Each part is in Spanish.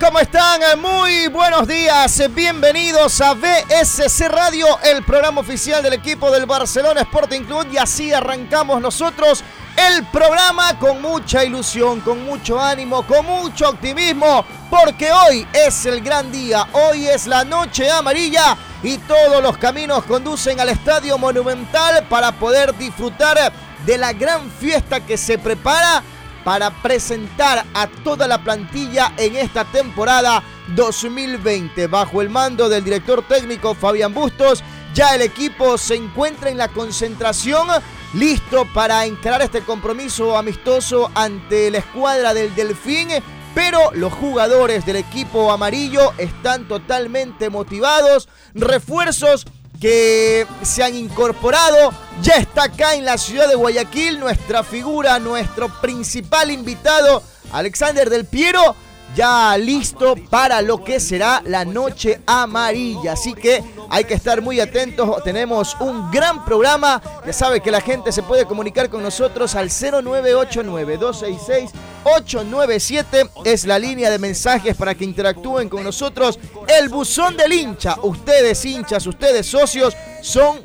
¿Cómo están? Muy buenos días. Bienvenidos a BSC Radio, el programa oficial del equipo del Barcelona Sporting Club. Y así arrancamos nosotros el programa con mucha ilusión, con mucho ánimo, con mucho optimismo, porque hoy es el gran día, hoy es la noche amarilla y todos los caminos conducen al Estadio Monumental para poder disfrutar de la gran fiesta que se prepara para presentar a toda la plantilla en esta temporada 2020. Bajo el mando del director técnico Fabián Bustos, ya el equipo se encuentra en la concentración, listo para encarar este compromiso amistoso ante la escuadra del Delfín. Pero los jugadores del equipo amarillo están totalmente motivados. Refuerzos que se han incorporado. Ya está acá en la ciudad de Guayaquil nuestra figura, nuestro principal invitado, Alexander del Piero, ya listo para lo que será la noche amarilla. Así que hay que estar muy atentos. Tenemos un gran programa. Ya sabe que la gente se puede comunicar con nosotros al 0989 266 897 es la línea de mensajes para que interactúen con nosotros. El buzón del hincha. Ustedes hinchas, ustedes socios son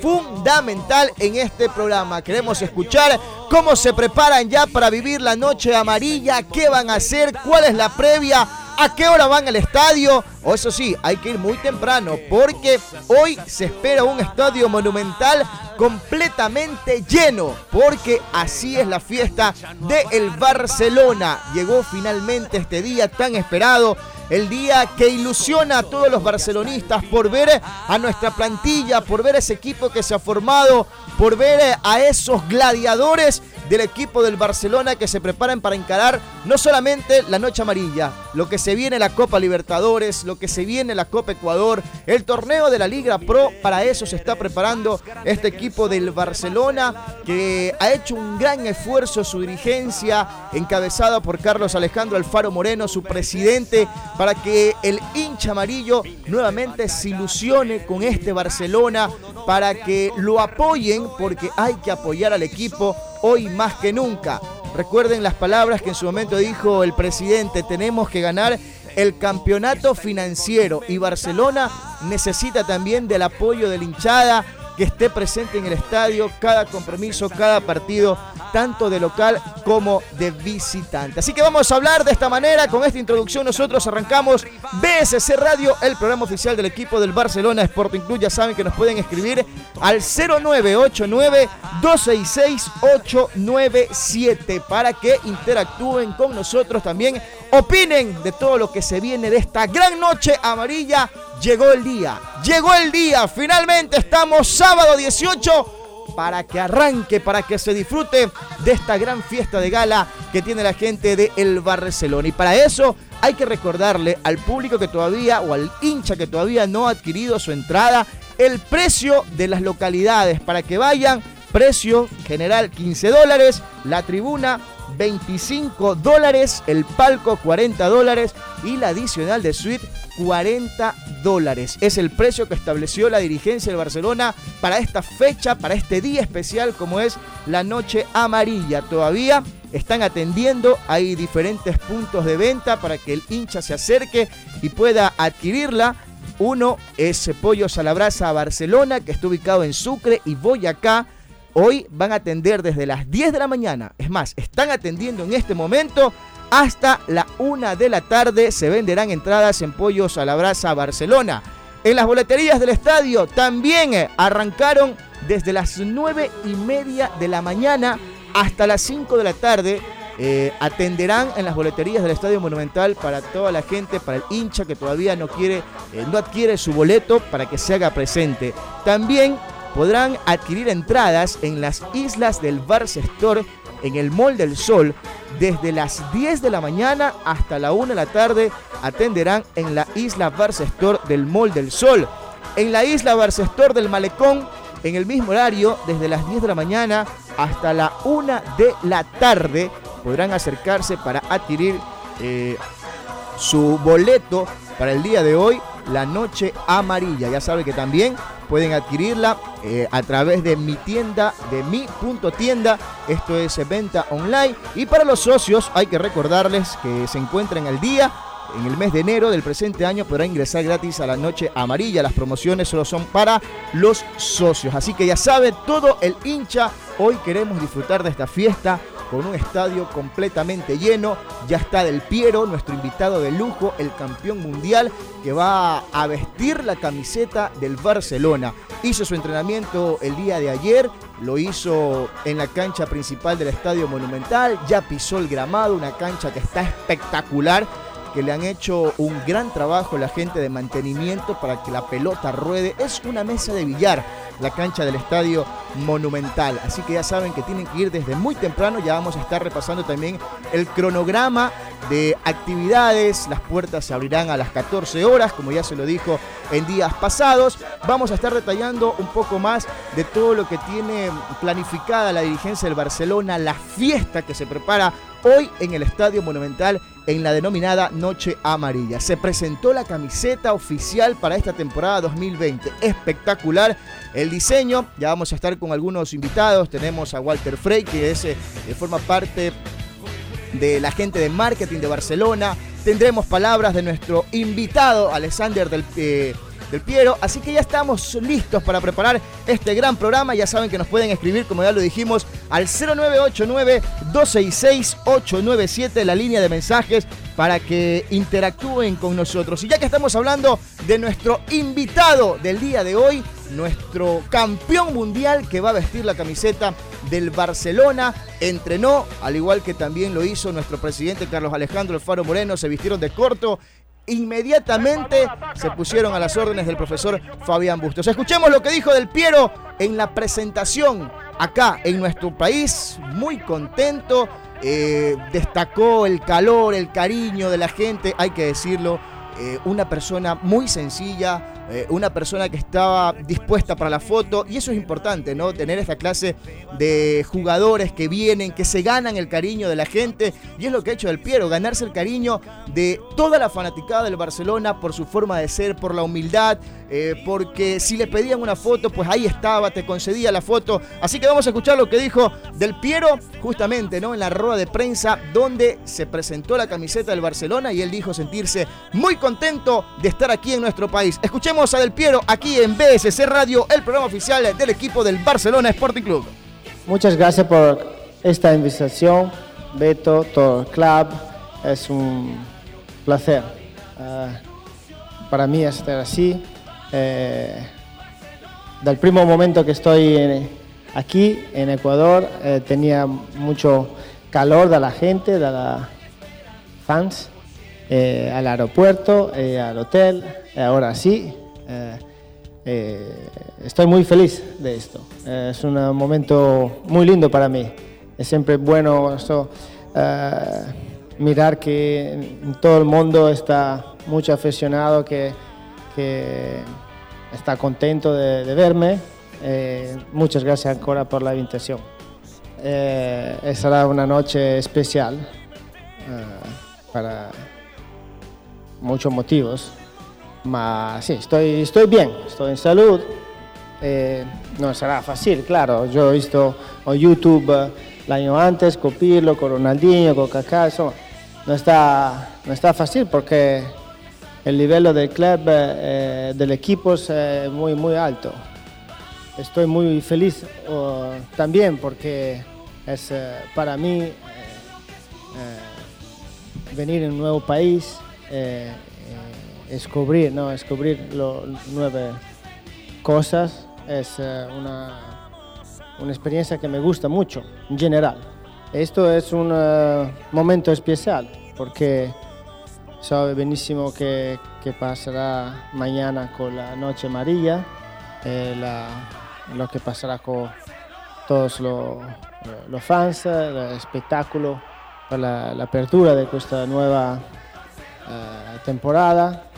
fundamental en este programa. Queremos escuchar cómo se preparan ya para vivir la noche amarilla, qué van a hacer, cuál es la previa ¿A qué hora van al estadio? O eso sí, hay que ir muy temprano porque hoy se espera un estadio monumental completamente lleno porque así es la fiesta de el Barcelona. Llegó finalmente este día tan esperado, el día que ilusiona a todos los barcelonistas por ver a nuestra plantilla, por ver ese equipo que se ha formado, por ver a esos gladiadores del equipo del Barcelona que se preparan para encarar no solamente la noche amarilla, lo que se viene la Copa Libertadores, lo que se viene la Copa Ecuador, el torneo de la Liga Pro, para eso se está preparando este equipo del Barcelona que ha hecho un gran esfuerzo su dirigencia encabezada por Carlos Alejandro Alfaro Moreno, su presidente, para que el hincha amarillo nuevamente se ilusione con este Barcelona, para que lo apoyen porque hay que apoyar al equipo hoy más que nunca. Recuerden las palabras que en su momento dijo el presidente, tenemos que ganar el campeonato financiero y Barcelona necesita también del apoyo de la hinchada que esté presente en el estadio, cada compromiso, cada partido, tanto de local como de visitante. Así que vamos a hablar de esta manera, con esta introducción nosotros arrancamos BSC Radio, el programa oficial del equipo del Barcelona Sporting Club. Ya saben que nos pueden escribir al 0989-266-897 para que interactúen con nosotros también, opinen de todo lo que se viene de esta gran noche amarilla llegó el día, llegó el día, finalmente estamos sábado 18 para que arranque, para que se disfrute de esta gran fiesta de gala que tiene la gente de El Barcelona. Y para eso hay que recordarle al público que todavía, o al hincha que todavía no ha adquirido su entrada, el precio de las localidades para que vayan. Precio general 15 dólares, la tribuna 25 dólares, el palco 40 dólares y la adicional de suite 40 dólares. Es el precio que estableció la dirigencia de Barcelona para esta fecha, para este día especial como es la Noche Amarilla. Todavía están atendiendo, hay diferentes puntos de venta para que el hincha se acerque y pueda adquirirla. Uno es Pollos a la Brasa Barcelona, que está ubicado en Sucre y Boyacá. Hoy van a atender desde las 10 de la mañana. Es más, están atendiendo en este momento hasta la 1 de la tarde. Se venderán entradas en Pollos a la Brasa Barcelona. En las boleterías del estadio también eh, arrancaron desde las 9 y media de la mañana hasta las 5 de la tarde. Eh, atenderán en las boleterías del Estadio Monumental para toda la gente, para el hincha que todavía no quiere, eh, no adquiere su boleto para que se haga presente. También podrán adquirir entradas en las islas del Barça Store en el Mall del Sol desde las 10 de la mañana hasta la 1 de la tarde atenderán en la isla Barça Store del Mall del Sol. En la isla Barça Store del Malecón, en el mismo horario, desde las 10 de la mañana hasta la 1 de la tarde, podrán acercarse para adquirir eh, su boleto para el día de hoy, la noche amarilla. Ya sabe que también pueden adquirirla eh, a través de mi tienda, de mi punto tienda. Esto es venta online. Y para los socios hay que recordarles que se encuentran al día en el mes de enero del presente año podrá ingresar gratis a la noche amarilla. Las promociones solo son para los socios. Así que ya sabe, todo el hincha, hoy queremos disfrutar de esta fiesta con un estadio completamente lleno. Ya está Del Piero, nuestro invitado de lujo, el campeón mundial, que va a vestir la camiseta del Barcelona. Hizo su entrenamiento el día de ayer, lo hizo en la cancha principal del Estadio Monumental, ya pisó el gramado, una cancha que está espectacular que le han hecho un gran trabajo la gente de mantenimiento para que la pelota ruede. Es una mesa de billar, la cancha del estadio monumental. Así que ya saben que tienen que ir desde muy temprano. Ya vamos a estar repasando también el cronograma de actividades. Las puertas se abrirán a las 14 horas, como ya se lo dijo en días pasados. Vamos a estar detallando un poco más de todo lo que tiene planificada la dirigencia del Barcelona, la fiesta que se prepara hoy en el Estadio Monumental en la denominada Noche Amarilla. Se presentó la camiseta oficial para esta temporada 2020. Espectacular el diseño. Ya vamos a estar con algunos invitados. Tenemos a Walter Frey, que es, eh, forma parte de la gente de marketing de Barcelona. Tendremos palabras de nuestro invitado, Alexander del... Eh, del Piero. Así que ya estamos listos para preparar este gran programa. Ya saben que nos pueden escribir, como ya lo dijimos, al 0989-266-897, la línea de mensajes, para que interactúen con nosotros. Y ya que estamos hablando de nuestro invitado del día de hoy, nuestro campeón mundial que va a vestir la camiseta del Barcelona, entrenó, al igual que también lo hizo nuestro presidente Carlos Alejandro Alfaro Moreno, se vistieron de corto inmediatamente se pusieron a las órdenes del profesor Fabián Bustos. Escuchemos lo que dijo del Piero en la presentación acá en nuestro país, muy contento, eh, destacó el calor, el cariño de la gente, hay que decirlo, eh, una persona muy sencilla, eh, una persona que estaba dispuesta para la foto y eso es importante, ¿no? Tener esta clase de jugadores que vienen, que se ganan el cariño de la gente y es lo que ha hecho el Piero, ganarse el cariño de toda la fanaticada del Barcelona por su forma de ser, por la humildad, eh, porque si le pedían una foto, pues ahí estaba, te concedía la foto. Así que vamos a escuchar lo que dijo del Piero justamente, ¿no? En la rueda de prensa donde se presentó la camiseta del Barcelona y él dijo sentirse muy contento de estar aquí en nuestro país. Escuchemos a Del Piero aquí en BSC Radio, el programa oficial del equipo del Barcelona Sporting Club. Muchas gracias por esta invitación, Beto, todo el club. Es un placer ah, para mí estar así. Eh, del primer momento que estoy aquí en Ecuador, eh, tenía mucho calor de la gente, de los fans, eh, al aeropuerto, al hotel. Ahora sí, eh, eh, estoy muy feliz de esto. Eh, es un momento muy lindo para mí. Es siempre bueno mirar que en todo el mundo está mucho aficionado que, está contento de, verme. muchas gracias Cora por la invitación. será una noche especial para muchos motivos. Ma sí, estoy, estoy bien, estoy en salud. Eh, no será fácil, claro. Yo he visto en YouTube eh, el año antes con Pirlo, con Ronaldinho, con Kaká. Eso no está, no está fácil porque el nivel del club, eh, del equipo es muy, muy alto. Estoy muy feliz también porque es para mí venir en un nuevo país descubrir, ¿no? descubrir lo, nueve cosas es eh, una, una, experiencia que me gusta mucho en general. Esto es un eh, momento especial porque sabe benísimo que, que, pasará mañana con la Noche Amarilla, eh, lo que pasará con todos los fans, el espectáculo, la, la apertura de esta nueva temporada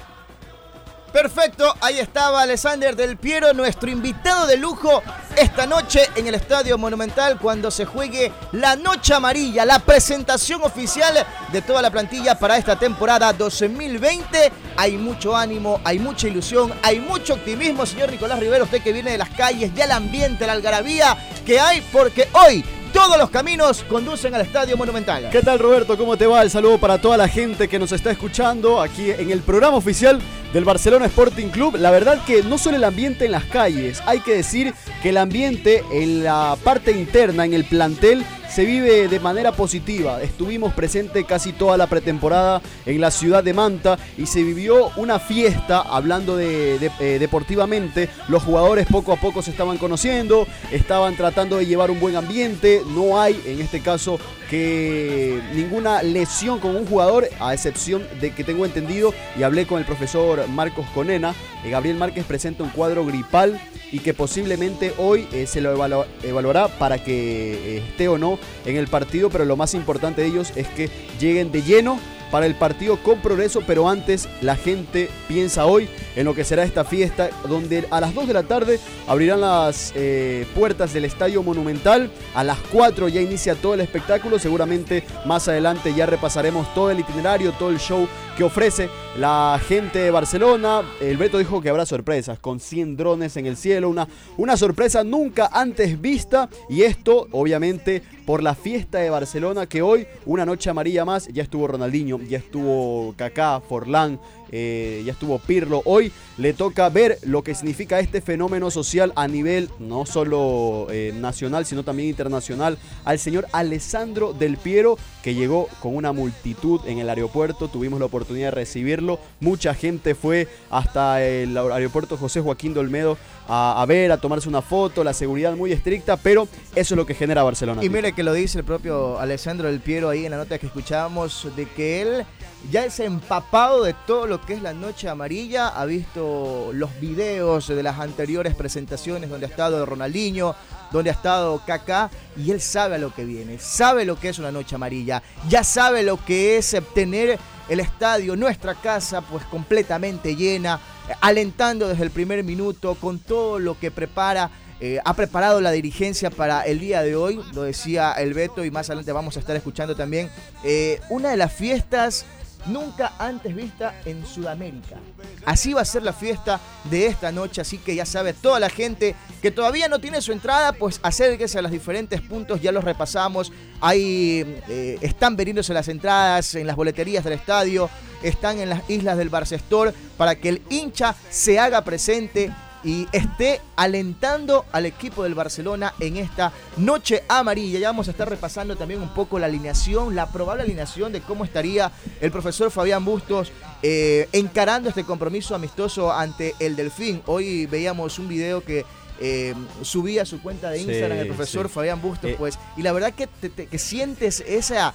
Perfecto, ahí estaba Alexander del Piero, nuestro invitado de lujo esta noche en el Estadio Monumental cuando se juegue la Noche Amarilla, la presentación oficial de toda la plantilla para esta temporada 2020. Hay mucho ánimo, hay mucha ilusión, hay mucho optimismo, señor Nicolás Rivero, usted que viene de las calles, ya el ambiente, la algarabía que hay, porque hoy todos los caminos conducen al Estadio Monumental. ¿Qué tal Roberto? ¿Cómo te va? El saludo para toda la gente que nos está escuchando aquí en el programa oficial del Barcelona Sporting Club. La verdad que no solo el ambiente en las calles, hay que decir que el ambiente en la parte interna, en el plantel, se vive de manera positiva. Estuvimos presentes casi toda la pretemporada en la ciudad de Manta y se vivió una fiesta, hablando de, eh, deportivamente. Los jugadores poco a poco se estaban conociendo, estaban tratando de llevar un buen ambiente. No hay, en este caso, que ninguna lesión con un jugador, a excepción de que tengo entendido y hablé con el profesor Marcos Conena. Eh, Gabriel Márquez presenta un cuadro gripal y que posiblemente hoy eh, se lo evaluará para que esté o no en el partido, pero lo más importante de ellos es que lleguen de lleno para el partido con progreso, pero antes la gente piensa hoy en lo que será esta fiesta, donde a las 2 de la tarde abrirán las eh, puertas del Estadio Monumental, a las 4 ya inicia todo el espectáculo, seguramente más adelante ya repasaremos todo el itinerario, todo el show que ofrece la gente de Barcelona. El Beto dijo que habrá sorpresas, con 100 drones en el cielo, una, una sorpresa nunca antes vista y esto obviamente por la fiesta de Barcelona que hoy, una noche amarilla más, ya estuvo Ronaldinho, ya estuvo Kaká, Forlán, eh, ya estuvo Pirlo. Hoy le toca ver lo que significa este fenómeno social a nivel no solo eh, nacional, sino también internacional, al señor Alessandro Del Piero, que llegó con una multitud en el aeropuerto. Tuvimos la oportunidad de recibirlo. Mucha gente fue hasta el aeropuerto José Joaquín Dolmedo a, a, ver, a tomarse una foto, la seguridad muy estricta, pero eso es lo que genera Barcelona. Y mire que lo dice el propio Alessandro Del Piero ahí en la nota que escuchábamos, de que él ya es empapado de todo lo que es la noche amarilla, ha visto los videos de las anteriores presentaciones donde ha estado Ronaldinho, donde ha estado Kaká, y él sabe a lo que viene, sabe lo que es una noche amarilla, ya sabe lo que es tener el estadio, nuestra casa, pues completamente llena, alentando desde el primer minuto con todo lo que prepara. Eh, ha preparado la dirigencia para el día de hoy, lo decía el Beto y más adelante vamos a estar escuchando también, eh, una de las fiestas nunca antes vista en Sudamérica. Así va a ser la fiesta de esta noche, así que ya sabe toda la gente que todavía no tiene su entrada, pues acérquese a los diferentes puntos, ya los repasamos. Ahí eh, están vendiéndose las entradas en las boleterías del estadio, están en las islas del Barcestor para que el hincha se haga presente y esté alentando al equipo del Barcelona en esta noche amarilla. Ya vamos a estar repasando también un poco la alineación, la probable alineación de cómo estaría el profesor Fabián Bustos eh, encarando este compromiso amistoso ante el Delfín. Hoy veíamos un video que eh, subía su cuenta de Instagram el profesor Fabián Bustos, eh, pues, y la verdad que, que sientes esa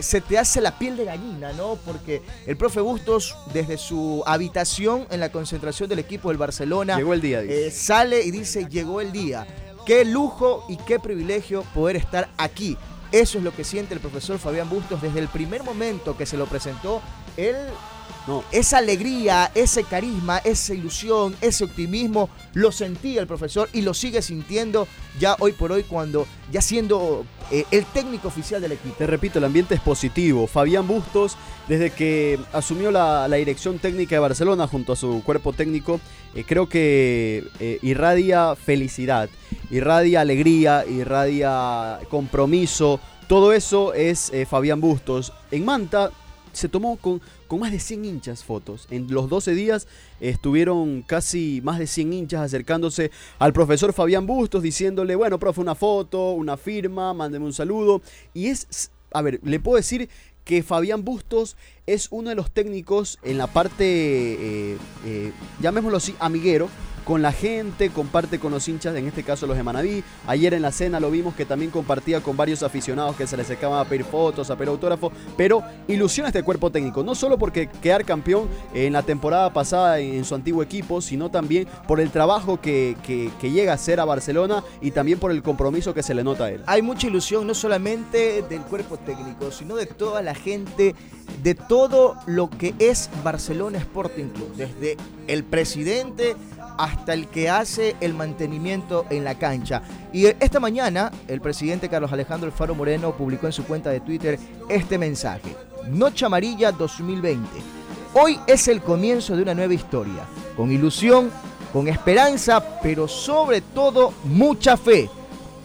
se te hace la piel de gallina, ¿no? Porque el profe Bustos, desde su habitación en la concentración del equipo del Barcelona, llegó el día, eh, sale y dice, llegó el día. Qué lujo y qué privilegio poder estar aquí. Eso es lo que siente el profesor Fabián Bustos desde el primer momento que se lo presentó. Él no. Esa alegría, ese carisma, esa ilusión, ese optimismo, lo sentía el profesor y lo sigue sintiendo ya hoy por hoy cuando ya siendo eh, el técnico oficial del equipo. Te repito, el ambiente es positivo. Fabián Bustos, desde que asumió la, dirección técnica de Barcelona junto a su cuerpo técnico, eh, creo que eh, irradia felicidad, irradia alegría, irradia compromiso. Todo eso es Fabián Bustos. En Manta se tomó con, con más de 100 hinchas fotos. En los 12 días estuvieron casi más de 100 hinchas acercándose al profesor Fabián Bustos diciéndole, bueno, profe, una foto, una firma, mándeme un saludo. Y es, a ver, le puedo decir que Fabián Bustos es uno de los técnicos en la parte, eh, eh, llamémoslo así, amiguero, con la gente, comparte con los hinchas, en este caso los de Manaví. Ayer en la cena lo vimos que también compartía con varios aficionados que se les acaban a pedir fotos, a pedir autógrafos, pero ilusiona este cuerpo técnico, no solo porque quedar campeón en la temporada pasada en su antiguo equipo, sino también por el trabajo que, que, llega a hacer a Barcelona y también por el compromiso que se le nota a él. Hay mucha ilusión no solamente del cuerpo técnico, sino de toda la gente, de todo lo que es Barcelona Sporting Club, desde el presidente hasta el que hace el mantenimiento en la cancha. Y esta mañana el presidente Carlos Alejandro Alfaro Moreno publicó en su cuenta de Twitter este mensaje. Noche Amarilla 2020. Hoy es el comienzo de una nueva historia, con ilusión, con esperanza, pero sobre todo mucha fe.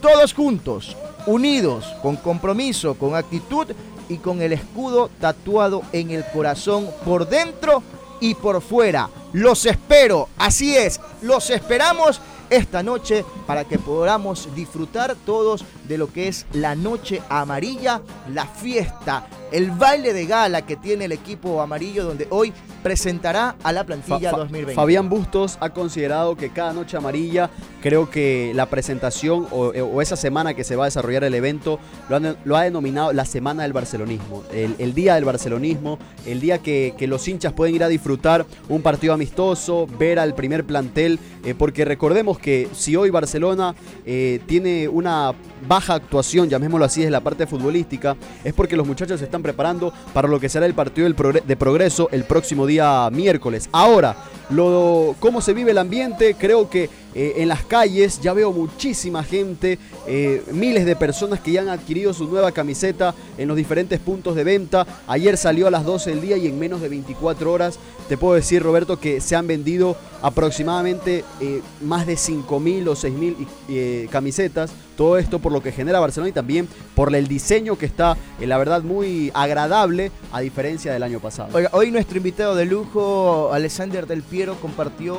Todos juntos, unidos, con compromiso, con actitud y con el escudo tatuado en el corazón por dentro y por fuera. Los espero, así es, los esperamos esta noche para que podamos disfrutar todos de lo que es la noche amarilla, la fiesta, el baile de gala que tiene el equipo amarillo donde hoy presentará a la plantilla 2020. Fabián Bustos ha considerado que cada noche amarilla, creo que la presentación o, esa semana que se va a desarrollar el evento, lo, ha denominado la semana del barcelonismo, el, día del barcelonismo, el día que, los hinchas pueden ir a disfrutar un partido amistoso, ver al primer plantel, eh, porque recordemos que si hoy Barcelona eh, tiene una baja actuación, llamémoslo así, desde la parte futbolística, es porque los muchachos se están preparando para lo que será el partido de progreso el próximo día miércoles. Ahora, lo, cómo se vive el ambiente, creo que eh, en las calles ya veo muchísima gente, eh, miles de personas que ya han adquirido su nueva camiseta en los diferentes puntos de venta. Ayer salió a las 12 del día y en menos de 24 horas te puedo decir, Roberto, que se han vendido aproximadamente eh, más de 5.000 o 6.000 camisetas. Todo esto por lo que genera Barcelona y también por el diseño que está, la verdad, muy agradable a diferencia del año pasado. hoy nuestro invitado de lujo, Alexander Del Piero, compartió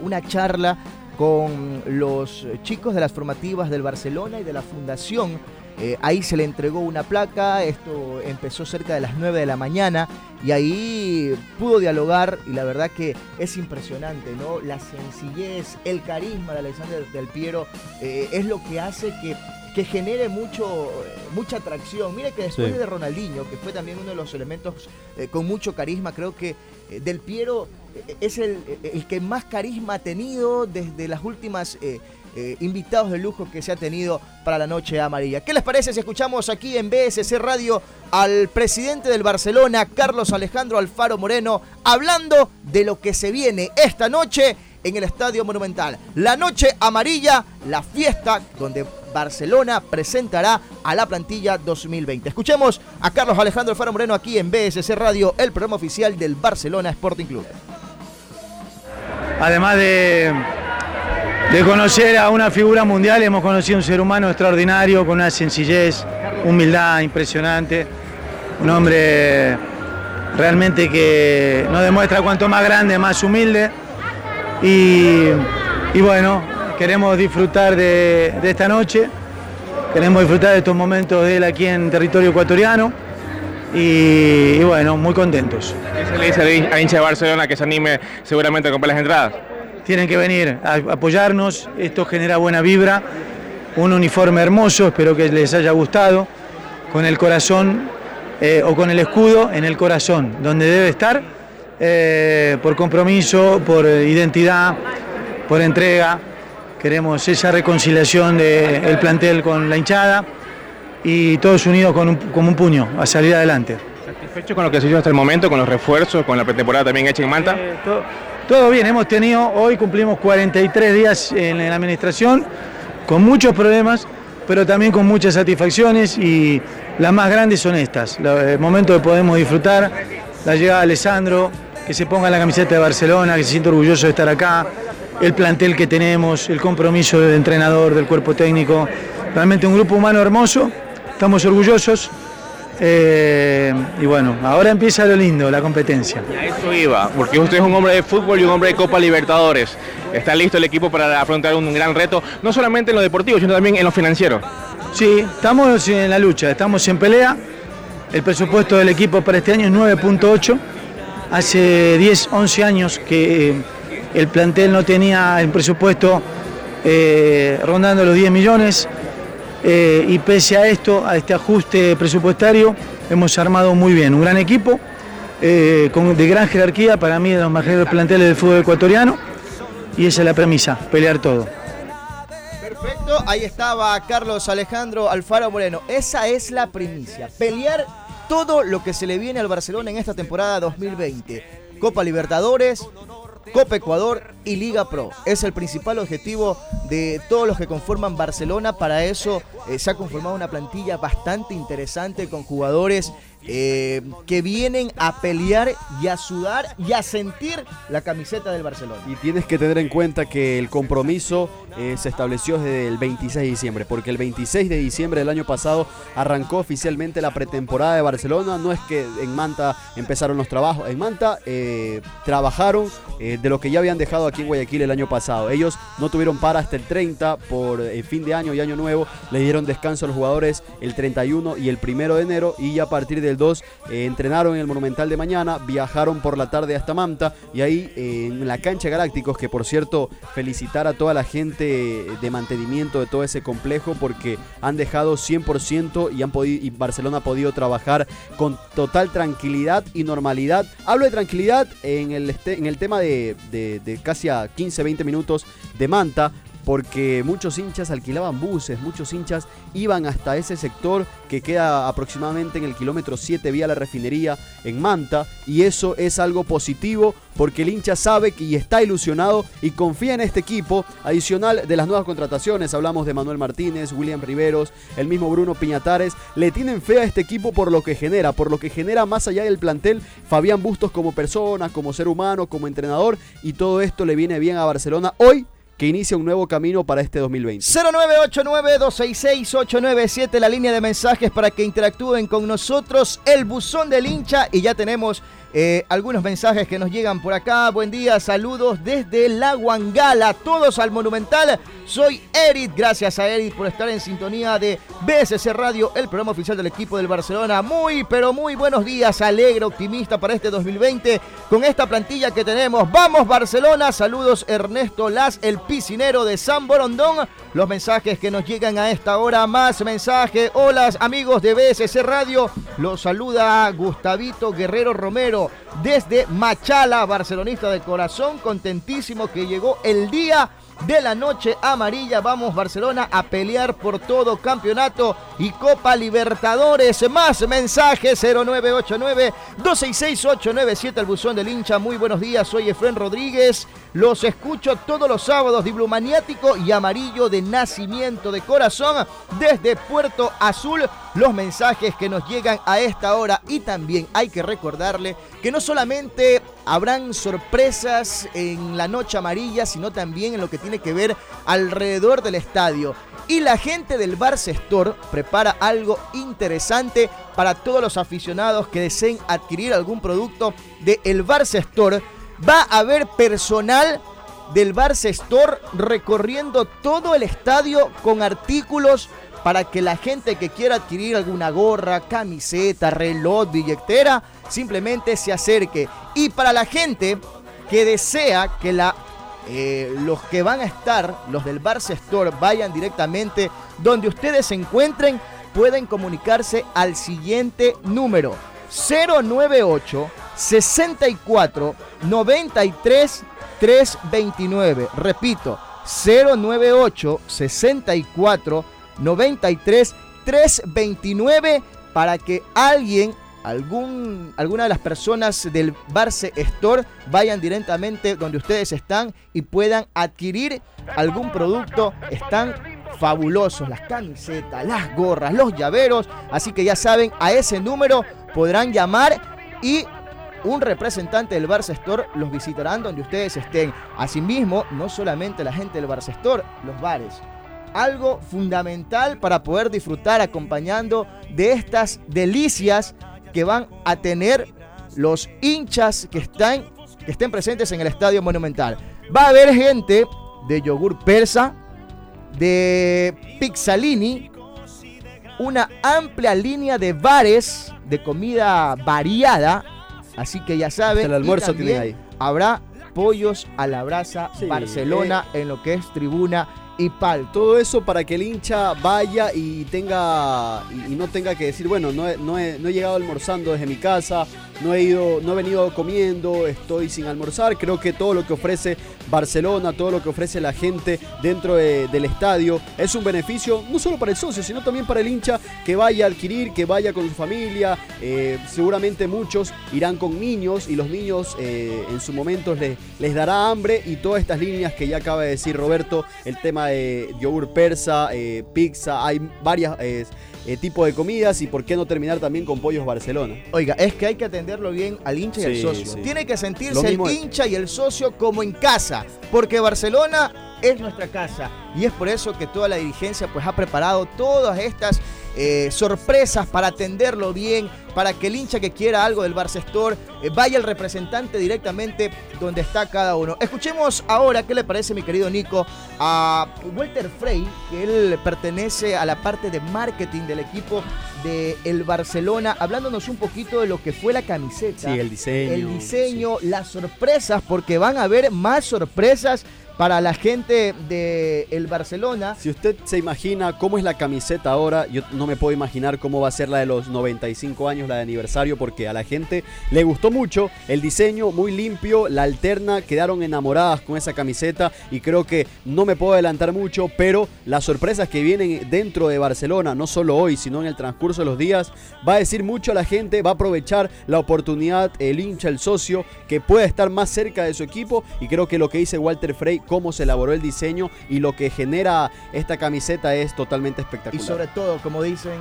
una charla con los chicos de las formativas del Barcelona y de la Fundación. Eh, ahí se le entregó una placa, esto empezó cerca de las 9 de la mañana y ahí pudo dialogar y la verdad que es impresionante, ¿no? La sencillez, el carisma de Alexander Del Piero eh, es lo que hace que que genere mucho, mucha atracción. Mire que después de Ronaldinho, que fue también uno de los elementos eh, con mucho carisma, creo que Del Piero es el, que más carisma ha tenido desde las últimas eh, eh, invitados de lujo que se ha tenido para la noche amarilla. ¿Qué les parece si escuchamos aquí en BSC Radio al presidente del Barcelona, Carlos Alejandro Alfaro Moreno, hablando de lo que se viene esta noche en el Estadio Monumental? La noche amarilla, la fiesta donde Barcelona presentará a la plantilla 2020. Escuchemos a Carlos Alejandro Alfaro Moreno aquí en BSC Radio, el programa oficial del Barcelona Sporting Club además de, conocer a una figura mundial, hemos conocido a un ser humano extraordinario, con una sencillez, humildad impresionante, un hombre realmente que nos demuestra cuanto más grande, más humilde. Y, bueno, queremos disfrutar de, esta noche, queremos disfrutar de estos momentos de él aquí en territorio ecuatoriano. Y, bueno, muy contentos. ¿Qué se le dice a hincha de Barcelona que se anime seguramente a comprar las entradas? Tienen que venir a apoyarnos, esto genera buena vibra, un uniforme hermoso, espero que les haya gustado, con el corazón eh, o con el escudo en el corazón, donde debe estar, eh, por compromiso, por identidad, por entrega. Queremos esa reconciliación del plantel con la hinchada y todos unidos con un, como un puño a salir adelante. ¿Satisfecho con lo que se hizo hasta el momento, con los refuerzos, con la pretemporada también hecha en Manta? Eh, todo, bien, hemos tenido, hoy cumplimos 43 días en, la administración, con muchos problemas, pero también con muchas satisfacciones y las más grandes son estas, el momento que podemos disfrutar, la llegada de Alessandro, que se ponga la camiseta de Barcelona, que se siente orgulloso de estar acá, el plantel que tenemos, el compromiso del entrenador, del cuerpo técnico, realmente un grupo humano hermoso estamos orgullosos. Eh, y bueno, ahora empieza lo lindo, la competencia. a eso iba, porque usted es un hombre de fútbol y un hombre de Copa Libertadores. ¿Está listo el equipo para afrontar un gran reto, no solamente en lo deportivo, sino también en lo financiero? Sí, estamos en la lucha, estamos en pelea. El presupuesto del equipo para este año es 9.8. Hace 10, 11 años que eh, el plantel no tenía el presupuesto eh, rondando los 10 millones. Eh, y pese a esto, a este ajuste presupuestario, hemos armado muy bien, un gran equipo con, de gran jerarquía, para mí de los mejores planteles del fútbol ecuatoriano, y esa es la premisa, pelear todo. Perfecto, ahí estaba Carlos Alejandro Alfaro Moreno, esa es la primicia, pelear todo lo que se le viene al Barcelona en esta temporada 2020. Copa Libertadores, Copa Ecuador y Liga Pro. Es el principal objetivo de todos los que conforman Barcelona. Para eso eh, se ha conformado una plantilla bastante interesante con jugadores eh, que vienen a pelear y a sudar y a sentir la camiseta del Barcelona. Y tienes que tener en cuenta que el compromiso eh, se estableció desde el 26 de diciembre, porque el 26 de diciembre del año pasado arrancó oficialmente la pretemporada de Barcelona. No es que en Manta empezaron los trabajos, en Manta eh, trabajaron de lo que ya habían dejado aquí en Guayaquil el año pasado. Ellos no tuvieron para hasta el 30 por fin de año y año nuevo, le dieron descanso a los jugadores el 31 y el 1 de enero y ya a partir del 2 eh, entrenaron en el Monumental de mañana, viajaron por la tarde hasta Manta y ahí eh, en la cancha Galácticos, que por cierto felicitar a toda la gente de mantenimiento de todo ese complejo porque han dejado 100% y, han podido, y Barcelona ha podido trabajar con total tranquilidad y normalidad. Hablo de tranquilidad en el, este, en el tema de, de casi a 15, 20 minutos de Manta, porque muchos hinchas alquilaban buses, muchos hinchas iban hasta ese sector que queda aproximadamente en el kilómetro 7 vía la refinería en Manta y eso es algo positivo porque el hincha sabe que y está ilusionado y confía en este equipo. Adicional de las nuevas contrataciones, hablamos de Manuel Martínez, William Riveros, el mismo Bruno Piñatares, le tienen fe a este equipo por lo que genera, por lo que genera más allá del plantel Fabián Bustos como persona, como ser humano, como entrenador y todo esto le viene bien a Barcelona hoy que inicia un nuevo camino para este 2020. 0989-266-897, la línea de mensajes para que interactúen con nosotros, el buzón del hincha y ya tenemos eh, algunos mensajes que nos llegan por acá. Buen día, saludos desde La Guangala, todos al Monumental. Soy Eric, gracias a Eric por estar en sintonía de BSC Radio, el programa oficial del equipo del Barcelona. Muy, pero muy buenos días, alegre, optimista para este 2020 con esta plantilla que tenemos. Vamos Barcelona, saludos Ernesto Las, el piscinero de San Borondón. Los mensajes que nos llegan a esta hora, más mensaje. Hola amigos de BSC Radio, los saluda Gustavito Guerrero Romero desde Machala, barcelonista de corazón, contentísimo que llegó el día de la noche amarilla. Vamos Barcelona a pelear por todo campeonato y Copa Libertadores. Más mensajes 0989 266897 el buzón del hincha. Muy buenos días, soy Efren Rodríguez. Los escucho todos los sábados, diblumaniático y amarillo de nacimiento de corazón desde Puerto Azul. Los mensajes que nos llegan a esta hora y también hay que recordarle que no solamente habrán sorpresas en la noche amarilla, sino también en lo que tiene que ver alrededor del estadio. Y la gente del Barça Store prepara algo interesante para todos los aficionados que deseen adquirir algún producto de el Barça Store Va a haber personal del Barça Store recorriendo todo el estadio con artículos para que la gente que quiera adquirir alguna gorra, camiseta, reloj, billetera, simplemente se acerque. Y para la gente que desea que la, eh, los que van a estar, los del Barça Store, vayan directamente donde ustedes se encuentren, pueden comunicarse al siguiente número 098 64 93 329. Repito, 098 64 93 329 para que alguien, algún, alguna de las personas del Barce Store vayan directamente donde ustedes están y puedan adquirir algún producto. Están fabulosos las camisetas, las gorras, los llaveros. Así que ya saben, a ese número podrán llamar y un representante del Barça Store los visitarán donde ustedes estén. Asimismo, no solamente la gente del Barça Store, los bares. Algo fundamental para poder disfrutar acompañando de estas delicias que van a tener los hinchas que, están, que estén presentes en el Estadio Monumental. Va a haber gente de yogur persa, de Pixalini, una amplia línea de bares de comida variada Así que ya saben. el almuerzo tiene ahí. Habrá pollos a la brasa Barcelona en lo que es tribuna y pal. Todo eso para que el hincha vaya y tenga y, no tenga que decir, bueno, no no he, no he llegado almorzando desde mi casa, no he ido, no he venido comiendo, estoy sin almorzar. Creo que todo lo que ofrece Barcelona, todo lo que ofrece la gente dentro del estadio es un beneficio no solo para el socio, sino también para el hincha que vaya a adquirir, que vaya con su familia. Eh, seguramente muchos irán con niños y los niños eh, en su momento les, les dará hambre y todas estas líneas que ya acaba de decir Roberto, el tema de yogur persa, eh, pizza, hay varias eh, tipo de comidas y por qué no terminar también con Pollos Barcelona. Oiga, es que hay que atenderlo bien al hincha y al socio. Tiene que sentirse el hincha y el socio como en casa, porque Barcelona es nuestra casa y es por eso que toda la dirigencia pues ha preparado todas estas eh, sorpresas para atenderlo bien, para que el hincha que quiera algo del Barça Store eh, vaya el representante directamente donde está cada uno. Escuchemos ahora qué le parece, mi querido Nico, a Walter Frey, que él pertenece a la parte de marketing del equipo de el Barcelona, hablándonos un poquito de lo que fue la camiseta. Sí, el diseño. El diseño, las sorpresas, porque van a haber más sorpresas para la gente de el Barcelona. Si usted se imagina cómo es la camiseta ahora, yo no me puedo imaginar cómo va a ser la de los 95 años, la de aniversario, porque a la gente le gustó mucho el diseño, muy limpio, la alterna, quedaron enamoradas con esa camiseta y creo que no me puedo adelantar mucho, pero las sorpresas que vienen dentro de Barcelona, no solo hoy, sino en el transcurso de los días, va a decir mucho a la gente, va a aprovechar la oportunidad, el hincha, el socio, que pueda estar más cerca de su equipo y creo que lo que dice Walter Frey cómo se elaboró el diseño y lo que genera esta camiseta es totalmente espectacular. Y sobre todo, como dicen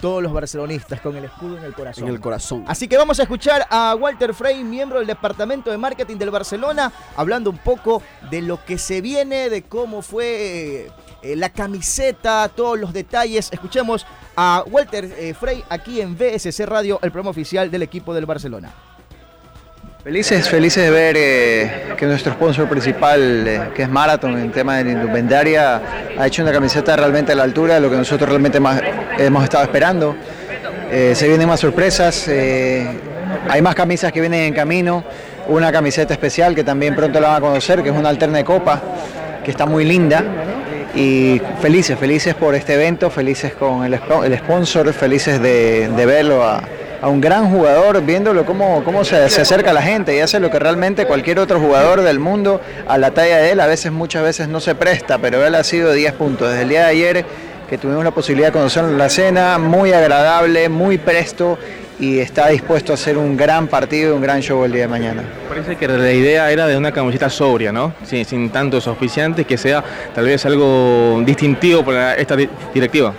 todos los barcelonistas, con el escudo en el corazón. En el corazón. Así que vamos a escuchar a Walter Frey, miembro del departamento de marketing del Barcelona, hablando un poco de lo que se viene, de cómo fue eh, la camiseta, todos los detalles. Escuchemos a Walter eh, Frey aquí en BSC Radio, el programa oficial del equipo del Barcelona. Felices, felices de ver eh, que nuestro sponsor principal, eh, que es Marathon en tema de indumentaria, ha hecho una camiseta realmente a la altura de lo que nosotros realmente hemos estado esperando. Eh, se vienen más sorpresas, hay más camisas que vienen en camino, una camiseta especial que también pronto la van a conocer, que es una alterna de copa, que está muy linda. Y felices, felices por este evento, felices con el, sponsor, felices de, de verlo a, a un gran jugador, viéndolo cómo, cómo se, acerca a la gente y hace lo que realmente cualquier otro jugador del mundo a la talla de él, a veces, muchas veces no se presta, pero él ha sido 10 puntos. Desde el día de ayer que tuvimos la posibilidad de conocer la cena, muy agradable, muy presto y está dispuesto a hacer un gran partido y un gran show el día de mañana. Parece que la idea era de una camiseta sobria, ¿no? Sin, sin tantos auspiciantes, que sea tal vez algo distintivo para esta directiva.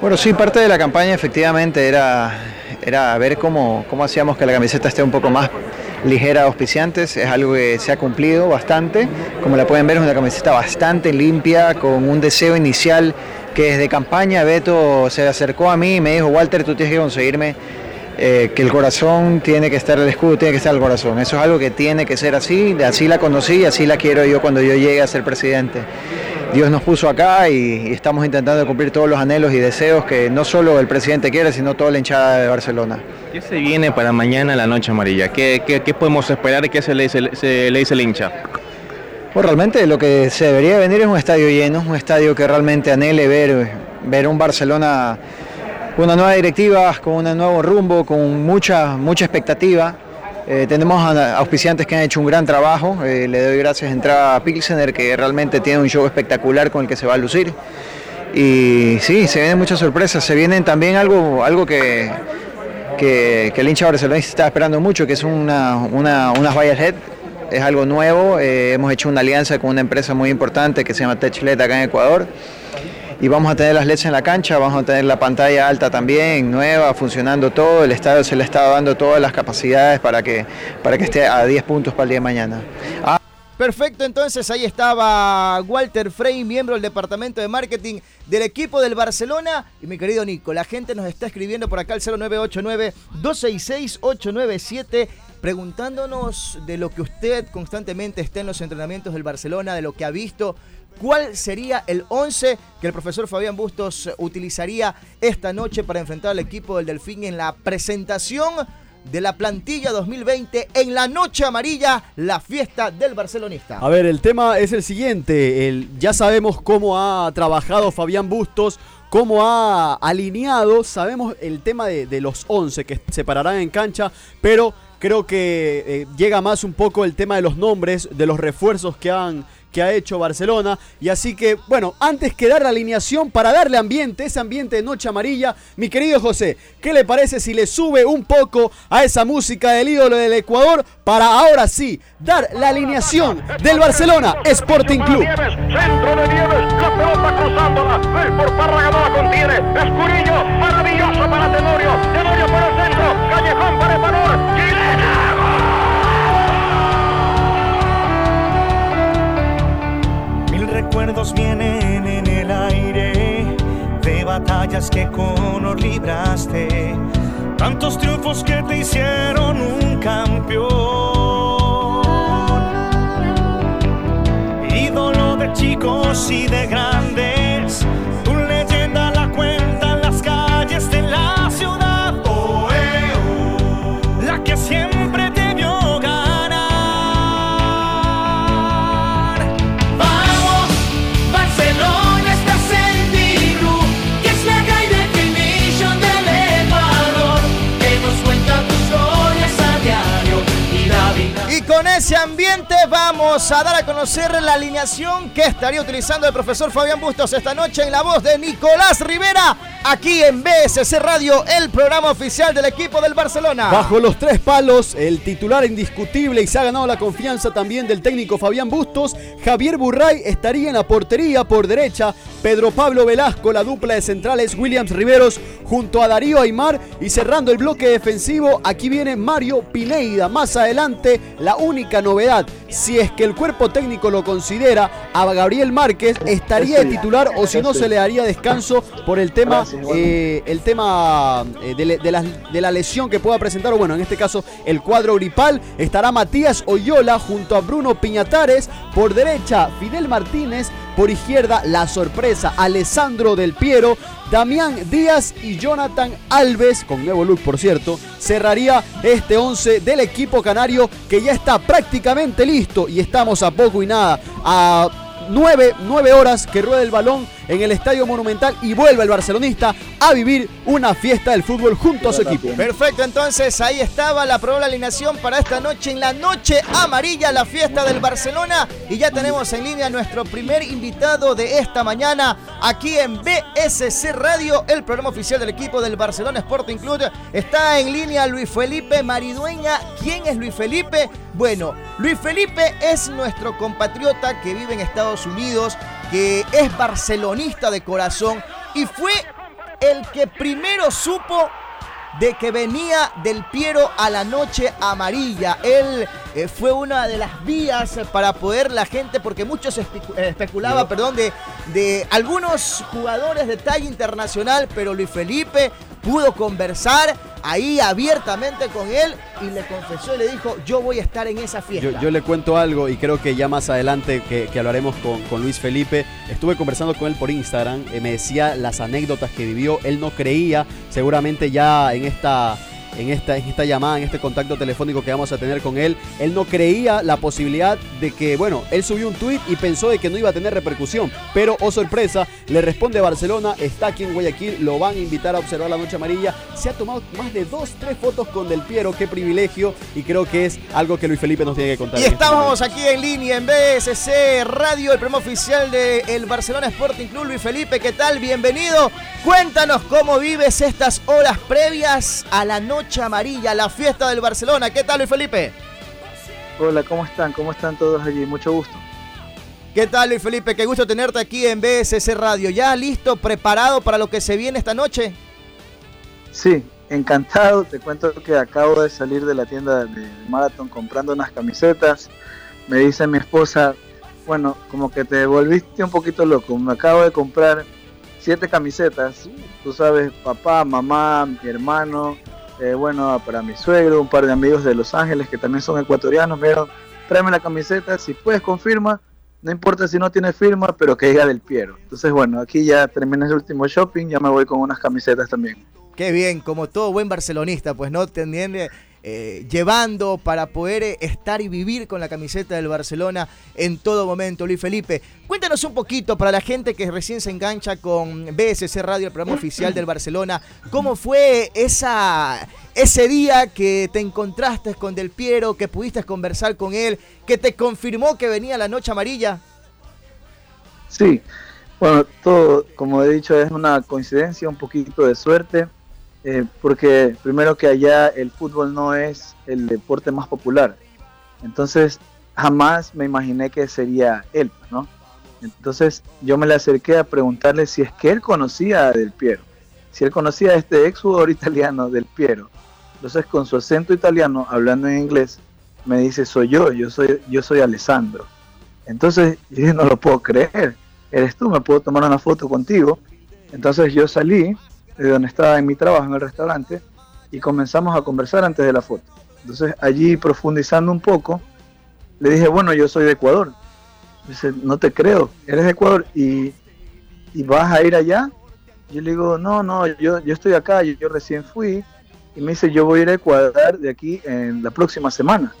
Bueno, sí, parte de la campaña efectivamente era era ver cómo, cómo hacíamos que la camiseta esté un poco más ligera a auspiciantes, es algo que se ha cumplido bastante, como la pueden ver es una camiseta bastante limpia, con un deseo inicial que desde campaña Beto se acercó a mí y me dijo, Walter, tú tienes que conseguirme eh, que el corazón tiene que estar, el escudo tiene que estar el corazón, eso es algo que tiene que ser así, así la conocí y así la quiero yo cuando yo llegue a ser presidente. Dios nos puso acá y, estamos intentando cumplir todos los anhelos y deseos que no solo el presidente quiere, sino toda la hinchada de Barcelona. ¿Qué se viene para mañana la noche amarilla? ¿Qué, qué, podemos esperar? ¿Qué se le, dice, se le dice el hincha? Pues realmente lo que se debería venir es un estadio lleno, un estadio que realmente anhele ver, ver un Barcelona con una nueva directiva, con un nuevo rumbo, con mucha, mucha expectativa eh, tenemos auspiciantes que han hecho un gran trabajo. Eh, le doy gracias a entrada a Pilsener, que realmente tiene un show espectacular con el que se va a lucir. Y sí, se vienen muchas sorpresas. Se vienen también algo, algo que, que, el hincha barcelonista está esperando mucho, que es una, una, unas vallas LED. Es algo nuevo. Eh, hemos hecho una alianza con una empresa muy importante que se llama TechLED acá en Ecuador y vamos a tener las LEDs en la cancha, vamos a tener la pantalla alta también, nueva, funcionando todo, el estadio se le está dando todas las capacidades para que, para que esté a 10 puntos para el día de mañana. Ah. Perfecto, entonces ahí estaba Walter Frey, miembro del departamento de marketing del equipo del Barcelona. Y mi querido Nico, la gente nos está escribiendo por acá al 0989-266-897 preguntándonos de lo que usted constantemente está en los entrenamientos del Barcelona, de lo que ha visto, cuál sería el 11 que el profesor Fabián Bustos utilizaría esta noche para enfrentar al equipo del Delfín en la presentación de la plantilla 2020 en la noche amarilla, la fiesta del barcelonista. A ver, el tema es el siguiente. El, ya sabemos cómo ha trabajado Fabián Bustos, cómo ha alineado. Sabemos el tema de, los 11 que se pararán en cancha, pero creo que eh, llega más un poco el tema de los nombres, de los refuerzos que han que ha hecho Barcelona. Y así que, bueno, antes que dar la alineación para darle ambiente, ese ambiente de noche amarilla, mi querido José, ¿qué le parece si le sube un poco a esa música del ídolo del Ecuador para ahora sí dar la alineación del Barcelona Sporting Club? Centro de Nieves, la pelota cruzándola, por Parra contiene, Escurillo, maravilloso para Tenorio, Tenorio por el centro, Callejón para Ecuador, recuerdos vienen en el aire de batallas que con honor libraste, tantos triunfos que te hicieron un campeón. Ídolo de chicos y de grandes ese ambiente vamos a dar a conocer la alineación que estaría utilizando el profesor Fabián Bustos esta noche en la voz de Nicolás Rivera, aquí en BSC Radio, el programa oficial del equipo del Barcelona. Bajo los tres palos, el titular indiscutible y se ha ganado la confianza también del técnico Fabián Bustos, Javier Burray estaría en la portería por derecha, Pedro Pablo Velasco, la dupla de centrales Williams Riveros junto a Darío Aymar y cerrando el bloque defensivo, aquí viene Mario Pineida. Más adelante, la única novedad, si es que el cuerpo técnico lo considera, a Gabriel Márquez estaría de titular o si no se le daría descanso por el tema, eh, el tema eh, de, la, de, la, lesión que pueda presentar, bueno, en este caso el cuadro gripal, estará Matías Oyola junto a Bruno Piñatares, por derecha Fidel Martínez, por izquierda la sorpresa Alessandro Del Piero, Damián Díaz y Jonathan Alves, con nuevo look por cierto, cerraría este 11 del equipo canario que ya está prácticamente listo y estamos a poco y nada, a 9, 9 horas que rueda el balón en el Estadio Monumental y vuelve el barcelonista a vivir una fiesta del fútbol junto a su equipo. Perfecto, entonces ahí estaba la probable alineación para esta noche en la noche amarilla, la fiesta del Barcelona. Y ya tenemos en línea nuestro primer invitado de esta mañana aquí en BSC Radio, el programa oficial del equipo del Barcelona Sporting Club. Está en línea Luis Felipe Maridueña. ¿Quién es Luis Felipe? Bueno, Luis Felipe es nuestro compatriota que vive en Estados Unidos, que es barcelonista de corazón y fue el que primero supo de que venía del Piero a la noche amarilla. Él eh, fue una de las vías para poder la gente, porque muchos especulaba, perdón, de, de algunos jugadores de talla internacional, pero Luis Felipe pudo conversar ahí abiertamente con él y le confesó y le dijo, yo voy a estar en esa fiesta. Yo, le cuento algo y creo que ya más adelante que, hablaremos con, con, Luis Felipe, estuve conversando con él por Instagram, eh, me decía las anécdotas que vivió, él no creía, seguramente ya en esta en esta, en esta llamada, en este contacto telefónico que vamos a tener con él, él no creía la posibilidad de que, bueno, él subió un tuit y pensó de que no iba a tener repercusión, pero, oh sorpresa, le responde Barcelona, está aquí en Guayaquil, lo van a invitar a observar la noche amarilla, se ha tomado más de dos, tres fotos con Del Piero, qué privilegio, y creo que es algo que Luis Felipe nos tiene que contar. Y este estamos aquí en línea en BSC Radio, el premio oficial del Barcelona Sporting Club, Luis Felipe, ¿qué tal? Bienvenido, cuéntanos cómo vives estas horas previas a la noche Amarilla, la fiesta del Barcelona. ¿Qué tal, Luis Felipe? Hola, ¿cómo están? ¿Cómo están todos allí? Mucho gusto. ¿Qué tal, Luis Felipe? Qué gusto tenerte aquí en BSC Radio. ¿Ya listo, preparado para lo que se viene esta noche? Sí, encantado. Te cuento que acabo de salir de la tienda de Marathon comprando unas camisetas. Me dice mi esposa, bueno, como que te volviste un poquito loco. Me acabo de comprar siete camisetas. Tú sabes, papá, mamá, mi hermano, eh, bueno, para mi suegro, un par de amigos de Los Ángeles que también son ecuatorianos, me dijeron, tráeme la camiseta, si puedes confirma, no importa si no tiene firma, pero que diga del Piero. Entonces, bueno, aquí ya terminé el último shopping, ya me voy con unas camisetas también. Qué bien, como todo buen barcelonista, pues no teniendo eh, llevando para poder eh, estar y vivir con la camiseta del Barcelona en todo momento. Luis Felipe, cuéntanos un poquito para la gente que recién se engancha con BSC Radio, el programa oficial del Barcelona, ¿cómo fue esa, ese día que te encontraste con Del Piero, que pudiste conversar con él, que te confirmó que venía la noche amarilla? Sí, bueno, todo, como he dicho, es una coincidencia, un poquito de suerte. Eh, porque primero que allá el fútbol no es el deporte más popular. Entonces jamás me imaginé que sería él, ¿no? Entonces yo me le acerqué a preguntarle si es que él conocía a Del Piero, si él conocía a este ex jugador italiano Del Piero. Entonces con su acento italiano, hablando en inglés, me dice, soy yo, yo soy, yo soy Alessandro. Entonces yo dije, no lo puedo creer, eres tú, me puedo tomar una foto contigo. Entonces yo salí de donde estaba en mi trabajo en el restaurante y comenzamos a conversar antes de la foto. Entonces allí profundizando un poco, le dije, bueno, yo soy de Ecuador. Dice, no te creo, eres de Ecuador y, vas a ir allá. Yo le digo, no, no, yo, yo estoy acá, yo, recién fui. Y me dice, yo voy a ir a Ecuador de aquí en la próxima semana.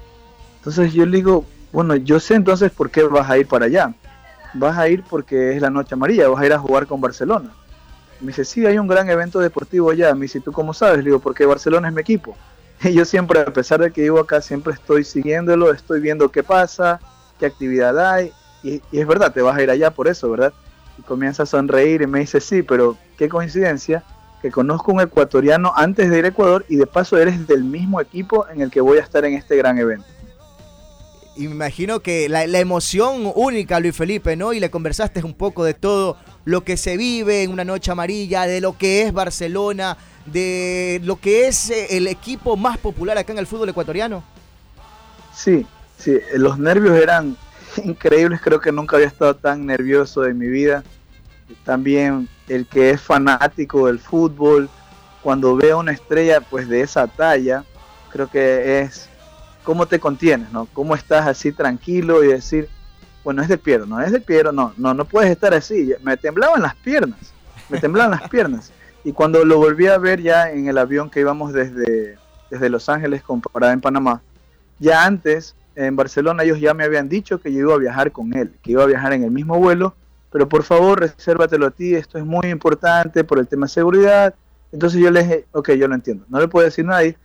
Entonces yo le digo, bueno, yo sé entonces por qué vas a ir para allá. Vas a ir porque es la noche amarilla, vas a ir a jugar con Barcelona. Me dice, sí, hay un gran evento deportivo allá. Me dice, ¿tú cómo sabes? Le digo, porque Barcelona es mi equipo. Y yo siempre, a pesar de que vivo acá, siempre estoy siguiéndolo, estoy viendo qué pasa, qué actividad hay. Y, es verdad, te vas a ir allá por eso, ¿verdad? Y comienza a sonreír y me dice, sí, pero qué coincidencia que conozco un ecuatoriano antes de ir a Ecuador y de paso eres del mismo equipo en el que voy a estar en este gran evento. Y me imagino que la, la emoción única, Luis Felipe, ¿no? Y le conversaste un poco de todo lo que se vive en una noche amarilla, de lo que es Barcelona, de lo que es eh, el equipo más popular acá en el fútbol ecuatoriano? Sí, sí, los nervios eran increíbles, creo que nunca había estado tan nervioso en mi vida. También el que es fanático del fútbol, cuando ve a una estrella pues de esa talla, creo que es cómo te contienes, ¿no? Cómo estás así tranquilo y decir, bueno, es de Piero, no es de Piero, no, no, no puedes estar así. Me temblaban las piernas, me temblaban las piernas. Y cuando lo volví a ver ya en el avión que íbamos desde, desde Los Ángeles con parada en Panamá, ya antes en Barcelona ellos ya me habían dicho que yo iba a viajar con él, que iba a viajar en el mismo vuelo, pero por favor resérvatelo a ti, esto es muy importante por el tema de seguridad. Entonces yo le dije, ok, yo lo entiendo, no le puedo decir a nadie,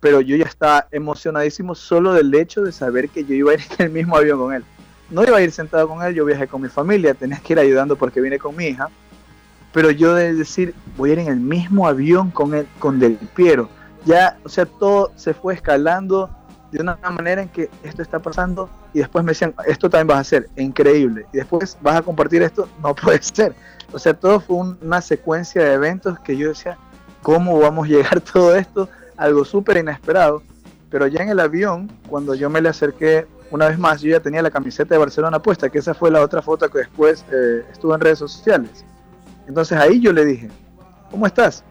pero yo ya estaba emocionadísimo solo del hecho de saber que yo iba a ir en el mismo avión con él no iba a ir sentado con él, yo viajé con mi familia, tenía que ir ayudando porque vine con mi hija, pero yo de decir, voy a ir en el mismo avión con, él, con Del Piero, ya, o sea, todo se fue escalando de una manera en que esto está pasando y después me decían, esto también vas a hacer, increíble, y después vas a compartir esto, no puede ser. O sea, todo fue una secuencia de eventos que yo decía, ¿cómo vamos a llegar todo esto? Algo súper inesperado, pero ya en el avión, cuando yo me le acerqué una vez más, yo ya tenía la camiseta de Barcelona puesta, que esa fue la otra foto que después eh, estuvo en redes sociales. Entonces ahí yo le dije, ¿cómo estás?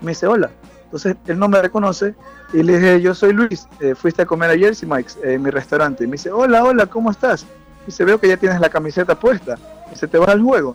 Me dice, hola. Entonces él no me reconoce y le dije, yo soy Luis, eh, fuiste a comer a Jersey Mike's, eh, en mi restaurante. Y me dice, hola, hola, ¿cómo estás? Y se veo que ya tienes la camiseta puesta. Y se te va al juego.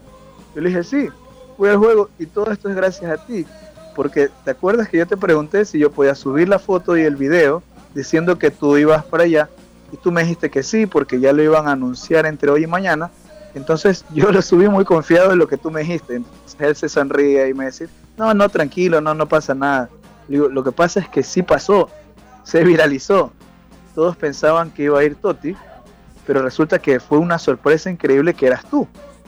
Yo le dije, sí, voy al juego y todo esto es gracias a ti. Porque te acuerdas que yo te pregunté si yo podía subir la foto y el video diciendo que tú ibas para allá y tú me dijiste que sí, porque ya lo iban a anunciar entre hoy y mañana. Entonces yo lo subí muy confiado en lo que tú me dijiste. Entonces él se sonríe y me dice, no, no, tranquilo, no, no pasa nada. Digo, lo que pasa es que sí pasó, se viralizó. Todos pensaban que iba a ir Toti, pero resulta que fue una sorpresa increíble que eras tú.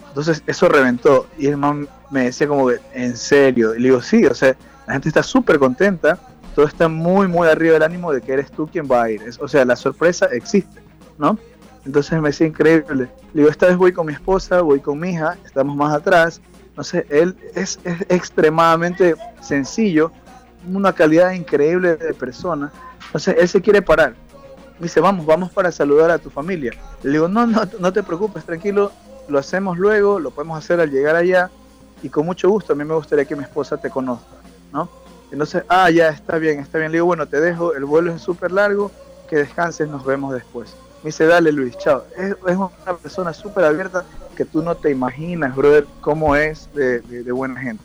Entonces eso reventó. Y el man me decía como que, en serio. Y le digo, sí, o sea, la gente está súper contenta todo está muy, muy arriba del ánimo de que eres tú quien va a ir. o sea, la sorpresa existe, ¿no? Entonces me decía increíble. Le digo, esta vez voy con mi esposa, voy con mi hija, estamos más atrás. No sé, él es, extremadamente sencillo, una calidad increíble de persona. Entonces él se quiere parar. Me dice, vamos, vamos para saludar a tu familia. Le digo, no, no, no te preocupes, tranquilo, lo hacemos luego, lo podemos hacer al llegar allá y con mucho gusto. A mí me gustaría que mi esposa te conozca, ¿no? Entonces, ah, ya, está bien, está bien. Le digo, bueno, te dejo, el vuelo es súper largo, que descanses, nos vemos después. Me dice, dale Luis, chao. Es, una persona súper abierta que tú no te imaginas, brother, cómo es de, buena gente.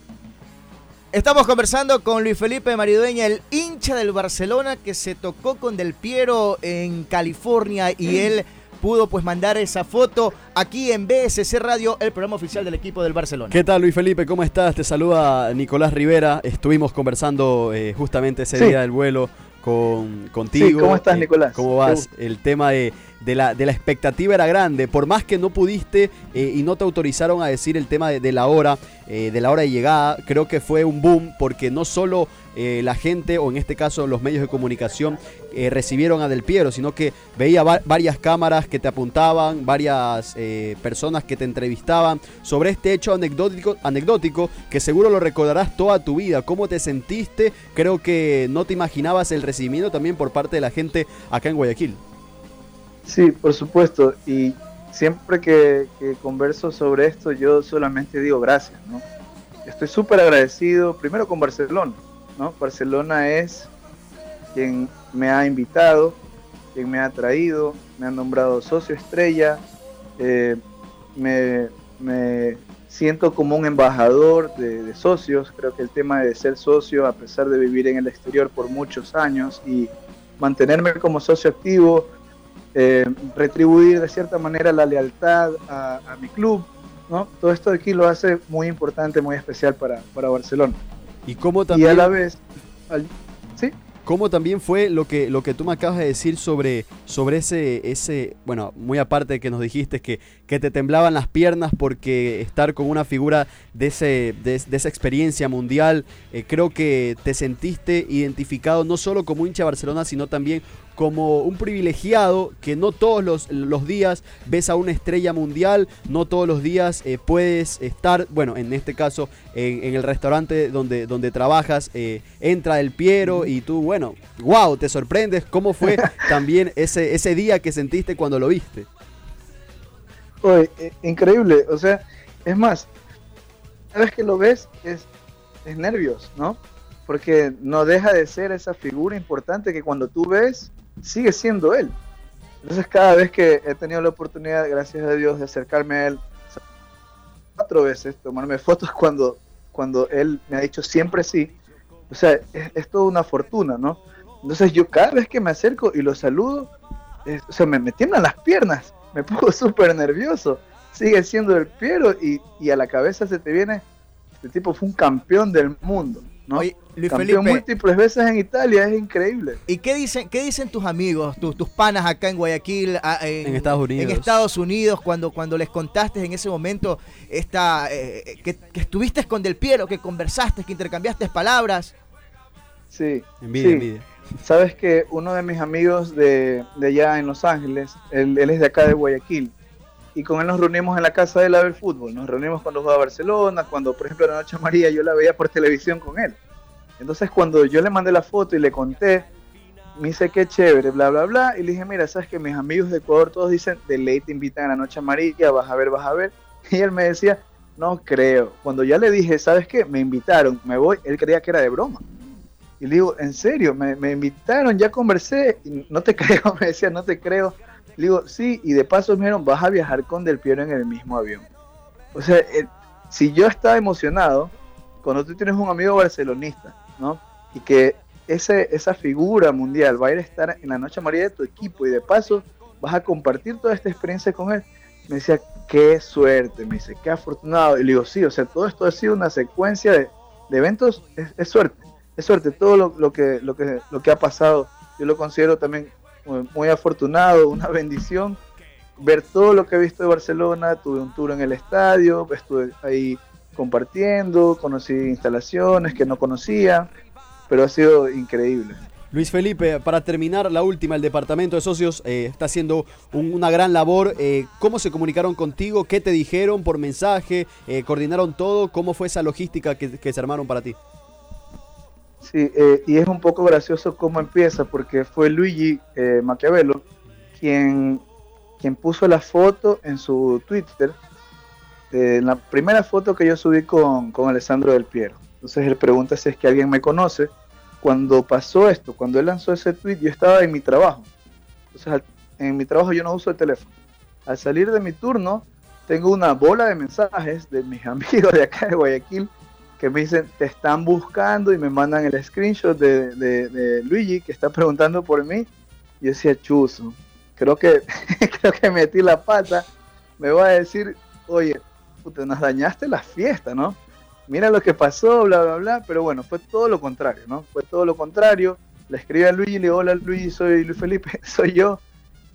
Estamos conversando con Luis Felipe Maridueña, el hincha del Barcelona que se tocó con Del Piero en California y él pudo pues mandar esa foto aquí en BSC Radio, el programa oficial del equipo del Barcelona. ¿Qué tal Luis Felipe? ¿Cómo estás? Te saluda Nicolás Rivera. Estuvimos conversando eh, justamente ese día del vuelo con, contigo. ¿Cómo estás, eh, Nicolás? ¿Cómo vas? El tema de, de, la, de la expectativa era grande. Por más que no pudiste eh, y no te autorizaron a decir el tema de, la hora, eh, de la hora de llegada, creo que fue un boom porque no solo eh, la gente, o en este caso los medios de comunicación, recibieron a Del Piero, sino que veía va- varias cámaras que te apuntaban, varias personas que te entrevistaban sobre este hecho anecdótico, anecdótico que seguro lo recordarás toda tu vida. ¿Cómo te sentiste? Creo que no te imaginabas el recibimiento también por parte de la gente acá en Guayaquil. Sí, por supuesto. Y siempre que, converso sobre esto, yo solamente digo gracias, ¿no? Estoy súper agradecido, primero con Barcelona, ¿no? Barcelona es quien me ha invitado, quien me ha traído, me ha nombrado socio estrella, eh, me, siento como un embajador de socios, creo que el tema de ser socio, a pesar de vivir en el exterior por muchos años y mantenerme como socio activo, eh, retribuir de cierta manera la lealtad a, a mi club, ¿no? Todo esto de aquí lo hace muy importante, muy especial para, para Barcelona. Y cómo Y también... a la vez, al- ¿sí? ¿Cómo también fue lo que, lo que tú me acabas de decir sobre, sobre ese, ese, bueno, muy aparte de que nos dijiste que, que te temblaban las piernas porque estar con una figura de, ese, de, de esa experiencia mundial, eh, creo que te sentiste identificado no solo como hincha de Barcelona, sino también como un privilegiado que no todos los, los días ves a una estrella mundial, no todos los días eh, puedes estar, bueno, en este caso, en, en el restaurante donde, donde trabajas, eh, entra el Piero y tú, bueno, wow, te sorprendes. ¿Cómo fue también ese, ese día que sentiste cuando lo viste? Oye, eh, increíble, o sea, es más, cada vez que lo ves es, es nervios, ¿no? Porque no deja de ser esa figura importante que cuando tú ves, sigue siendo él. Entonces cada vez que he tenido la oportunidad, gracias a Dios, de acercarme a él, cuatro veces, tomarme fotos cuando, cuando él me ha dicho siempre sí, o sea, es, es toda una fortuna, ¿no? Entonces yo cada vez que me acerco y lo saludo, es- o sea, me, me tiemblan las piernas, me pongo súper nervioso. Sigue siendo el Piero y, y a la cabeza se te viene, este tipo fue un campeón del mundo, ¿no? Oye, Luis campeón Felipe, múltiples veces en Italia, es increíble. ¿y qué dicen, qué dicen tus amigos, tus, tus panas acá en Guayaquil, a- en, En Estados Unidos. en Estados Unidos, cuando, cuando les contaste en ese momento esta, eh, que, que estuviste con Del Piero, que conversaste, que intercambiaste palabras? Sí. Envidia, sí. envidia. Sabes que uno de mis amigos de, de allá en Los Ángeles, él, él es de acá de Guayaquil, y con él nos reunimos en la casa de él a ver fútbol. Nos reunimos cuando jugaba Barcelona, cuando por ejemplo la Noche María yo la veía por televisión con él. Entonces cuando yo le mandé la foto y le conté, me dice qué chévere, bla, bla, bla, y le dije, mira, sabes que mis amigos de Ecuador todos dicen, de ley te invitan a la Noche Amarilla, vas a ver, vas a ver. Y él me decía, no creo. Cuando ya le dije, ¿sabes qué? Me invitaron, me voy, él creía que era de broma. Y le digo, ¿en serio? Me, me invitaron, ya conversé. Y no te creo, me decía, no te creo. Le digo, sí, y de paso me dijeron, vas a viajar con Del Piero en el mismo avión. O sea, eh, si yo estaba emocionado, cuando tú tienes un amigo barcelonista, ¿no? Y que ese, esa figura mundial va a ir a estar en la noche amarilla de tu equipo y de paso vas a compartir toda esta experiencia con él. Me decía, qué suerte, me dice, qué afortunado. Y le digo, sí, o sea, todo esto ha sido una secuencia de, eventos, es, es suerte, es suerte, todo lo, lo que, lo, que, lo que ha pasado, yo lo considero también muy, afortunado, una bendición. Ver todo lo que he visto de Barcelona, tuve un tour en el estadio, estuve ahí compartiendo, conocí instalaciones que no conocía, pero ha sido increíble. Luis Felipe, para terminar, la última, el departamento de socios eh, está haciendo un- una gran labor. Eh, ¿Cómo se comunicaron contigo? ¿Qué te dijeron por mensaje? Eh, ¿Coordinaron todo? ¿Cómo fue esa logística que, que se armaron para ti? Sí, eh, y es un poco gracioso cómo empieza, porque fue Luigi eh, Maquiavelo quien, quien puso la foto en su Twitter, eh, en la primera foto que yo subí con, con Alessandro Del Piero. Entonces él pregunta si es que alguien me conoce. Cuando pasó esto, cuando él lanzó ese tweet, yo estaba en mi trabajo. Entonces en mi trabajo yo no uso el teléfono. Al salir de mi turno, tengo una bola de mensajes de mis amigos de acá de Guayaquil que me dicen, te están buscando y me mandan el screenshot de, de, Luigi que está preguntando por mí. Yo decía, chuzo, creo que, creo que metí la pata. Me va a decir, oye, puta, nos dañaste la fiesta, ¿no? Mira lo que pasó, bla, bla, bla. Pero bueno, fue todo lo contrario, ¿no? Fue todo lo contrario. Le escribí a Luigi, le digo, hola Luigi, soy Luis Felipe, soy yo.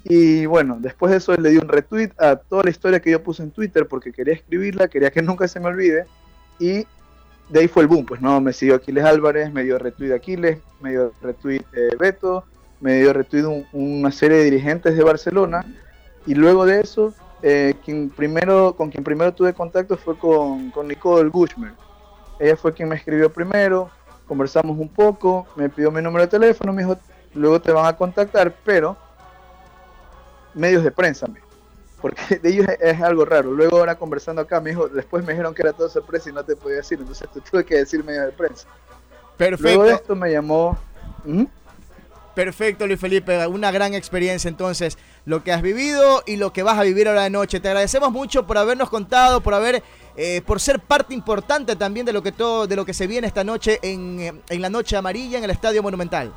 Y bueno, después de eso le di un retweet a toda la historia que yo puse en Twitter porque quería escribirla, quería que nunca se me olvide. Y de ahí fue el boom, pues no, me siguió Aquiles Álvarez, me dio retweet Aquiles, me dio retweet eh, Beto, me dio retweet una serie de dirigentes de Barcelona. Y luego de eso, eh, quien primero, con quien primero tuve contacto fue con, con Nicole Gushmer. Ella fue quien me escribió primero, conversamos un poco, me pidió mi número de teléfono, me dijo, luego te van a contactar, pero medios de prensa, porque de ellos es, algo raro. Luego ahora conversando acá, me dijo, después me dijeron que era todo sorpresa y no te podía decir, entonces te tuve que decir medios de prensa. Perfecto. Luego de esto me llamó... ¿Mm? Perfecto, Luis Felipe, una gran experiencia entonces, lo que has vivido y lo que vas a vivir ahora de noche. Te agradecemos mucho por habernos contado, por haber, eh, por ser parte importante también de lo que todo, de lo que se viene esta noche en, en la noche amarilla en el Estadio Monumental.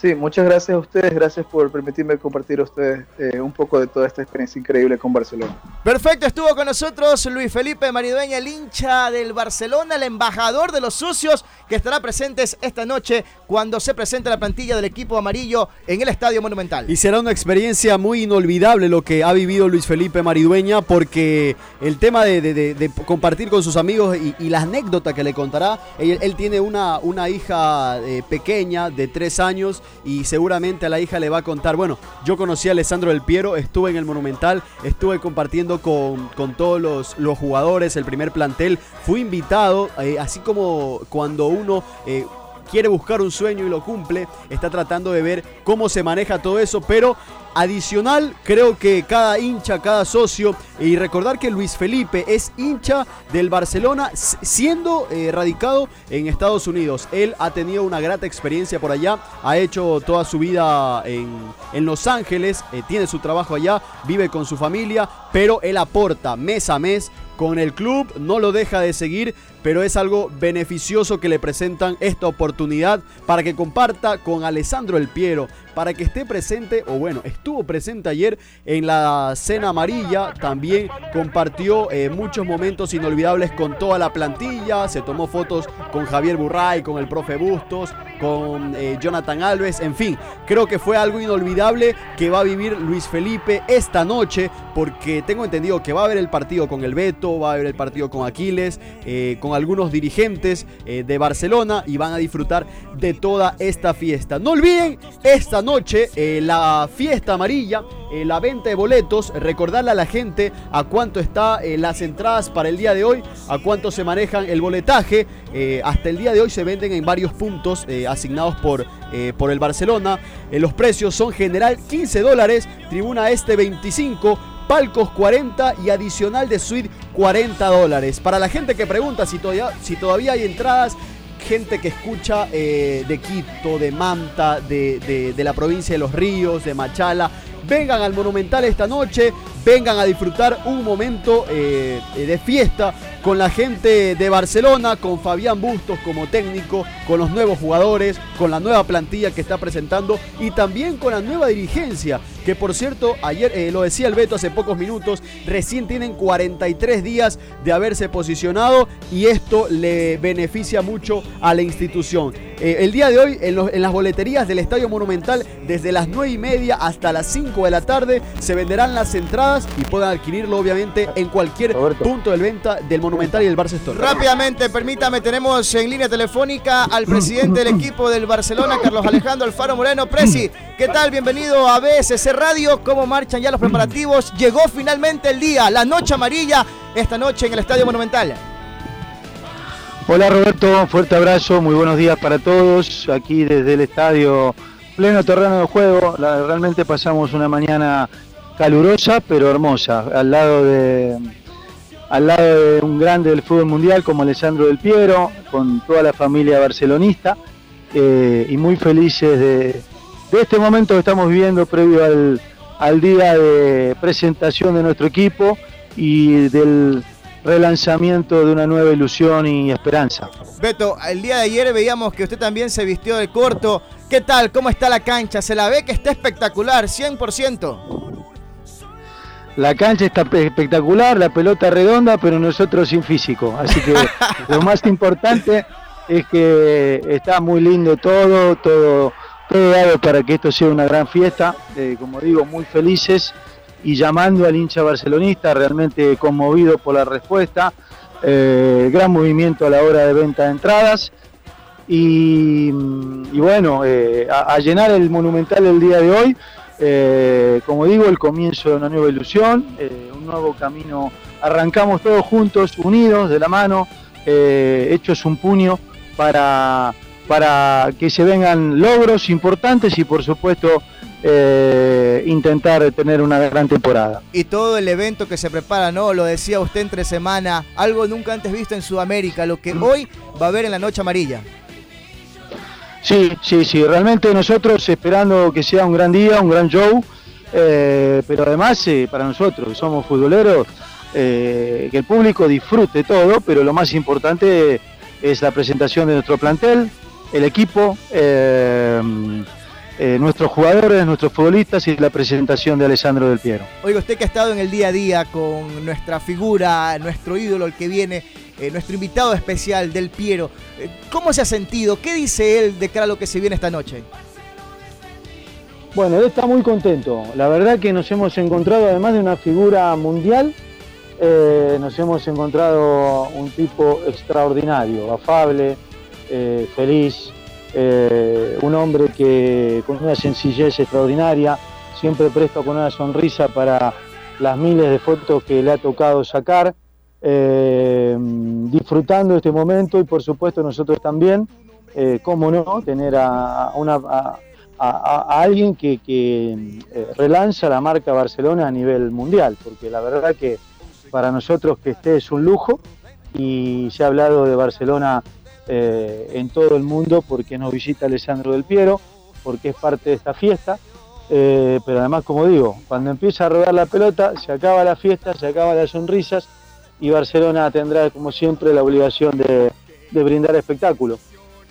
Sí, muchas gracias a ustedes, gracias por permitirme compartir a ustedes eh, un poco de toda esta experiencia increíble con Barcelona. Perfecto, estuvo con nosotros Luis Felipe Maridueña, el hincha del Barcelona, el embajador de los sucios, que estará presentes esta noche cuando se presente la plantilla del equipo amarillo en el Estadio Monumental. Y será una experiencia muy inolvidable lo que ha vivido Luis Felipe Maridueña, porque el tema de, compartir con sus amigos y, la anécdota que le contará, él, tiene una, una hija eh, pequeña de tres años, y seguramente a la hija le va a contar, bueno, yo conocí a Alessandro del Piero, estuve en el Monumental, estuve compartiendo con, todos los, los, jugadores, el primer plantel, fui invitado, eh, así como cuando uno... Eh, quiere buscar un sueño y lo cumple, está tratando de ver cómo se maneja todo eso, pero adicional, creo que cada hincha, cada socio, y recordar que Luis Felipe es hincha del Barcelona siendo eh, radicado en Estados Unidos. Él ha tenido una grata experiencia por allá, ha hecho toda su vida en, en Los Ángeles, eh, tiene su trabajo allá, vive con su familia, pero él aporta mes a mes con el club, no lo deja de seguir, pero es algo beneficioso que le presentan esta oportunidad para que comparta con Alessandro El Piero, para que esté presente, o bueno, estuvo presente ayer en la cena amarilla, también compartió eh, muchos momentos inolvidables con toda la plantilla, se tomó fotos con Javier Burray, con el profe Bustos, con eh, Jonathan Alves, en fin, creo que fue algo inolvidable que va a vivir Luis Felipe esta noche, porque tengo entendido que va a haber el partido con el Beto, va a haber el partido con Aquiles, eh, con algunos dirigentes de Barcelona y van a disfrutar de toda esta fiesta. No olviden esta noche eh, la fiesta amarilla, eh, la venta de boletos, recordarle a la gente a cuánto está eh, las entradas para el día de hoy, a cuánto se manejan el boletaje. hasta el día de hoy se venden en varios puntos asignados por, por el Barcelona. los precios son general 15 dólares, tribuna este 25 palcos 40 y adicional de suite 40 dólares. Para la gente que pregunta si todavía, si todavía hay entradas, gente que escucha eh, de Quito, de Manta, de, de, la provincia de Los Ríos, de Machala. Vengan al Monumental esta noche, vengan a disfrutar un momento eh, de fiesta con la gente de Barcelona, con Fabián Bustos como técnico, con los nuevos jugadores, con la nueva plantilla que está presentando y también con la nueva dirigencia, que por cierto, ayer eh, lo decía el Beto hace pocos minutos, recién tienen 43 días de haberse posicionado y esto le beneficia mucho a la institución. Eh, el día de hoy en, en, las boleterías del Estadio Monumental, desde las 9 y media hasta las 5 de la tarde, se venderán las entradas y puedan adquirirlo obviamente en cualquier punto de venta del Monumental y el Barça Rápidamente, permítame, tenemos en línea telefónica al presidente del equipo del Barcelona, Carlos Alejandro Alfaro Moreno. Presi, ¿qué tal? Bienvenido a BSC Radio. ¿Cómo marchan ya los preparativos? Llegó finalmente el día, la noche amarilla, esta noche en el Estadio Monumental. Hola Roberto, fuerte abrazo, muy buenos días para todos. Aquí desde el estadio pleno terreno de juego, realmente pasamos una mañana calurosa pero hermosa, al lado de, al lado de un grande del fútbol mundial como Alessandro Del Piero, con toda la familia barcelonista, eh, y muy felices de, este momento que estamos viviendo previo al, día de presentación de nuestro equipo y del, relanzamiento de una nueva ilusión y esperanza. Beto, el día de ayer veíamos que usted también se vistió de corto. ¿Qué tal? ¿Cómo está la cancha? Se la ve que está espectacular, 100%. La cancha está espectacular, la pelota redonda, pero nosotros sin físico. Así que lo más importante es que está muy lindo todo, todo, todo dado para que esto sea una gran fiesta. Eh, como digo, muy felices y llamando al hincha barcelonista, realmente conmovido por la respuesta. Eh, gran movimiento a la hora de venta de entradas. Y, bueno, eh, a, llenar el monumental el día de hoy, como digo, el comienzo de una nueva ilusión, un nuevo camino. Arrancamos todos juntos, unidos, de la mano, hechos un puño para, para que se vengan logros importantes y por supuesto eh, intentar tener una gran temporada. Y todo el evento que se prepara, ¿no? Lo decía usted entre semana, algo nunca antes visto en Sudamérica, lo que hoy va a haber en la Noche Amarilla. Sí, sí, sí, realmente nosotros esperando que sea un gran día, un gran show, eh, pero además eh, para nosotros que somos futboleros, que el público disfrute todo, pero lo más importante es la presentación de nuestro plantel, el equipo, eh, nuestros jugadores, nuestros futbolistas y la presentación de Alessandro Del Piero. Oiga, usted que ha estado en el día a día con nuestra figura, nuestro ídolo, el que viene, eh, nuestro invitado especial, Del Piero, eh, ¿cómo se ha sentido? ¿Qué dice él de cara a lo que se viene esta noche? Bueno, él está muy contento. La verdad que nos hemos encontrado, además de una figura mundial, nos hemos encontrado un tipo extraordinario, afable, feliz, eh, un hombre que con una sencillez extraordinaria, siempre presto con una sonrisa para las miles de fotos que le ha tocado sacar, eh, disfrutando este momento y por supuesto nosotros también, eh, cómo no, tener a, alguien que, que relanza la marca Barcelona a nivel mundial, porque la verdad que para nosotros que esté es un lujo y se ha hablado de Barcelona eh, en todo el mundo porque nos visita Alessandro del Piero, porque es parte de esta fiesta. Eh, pero además, como digo, cuando empieza a rodar la pelota, se acaba la fiesta, se acaban las sonrisas y Barcelona tendrá, como siempre, la obligación de, de brindar espectáculo.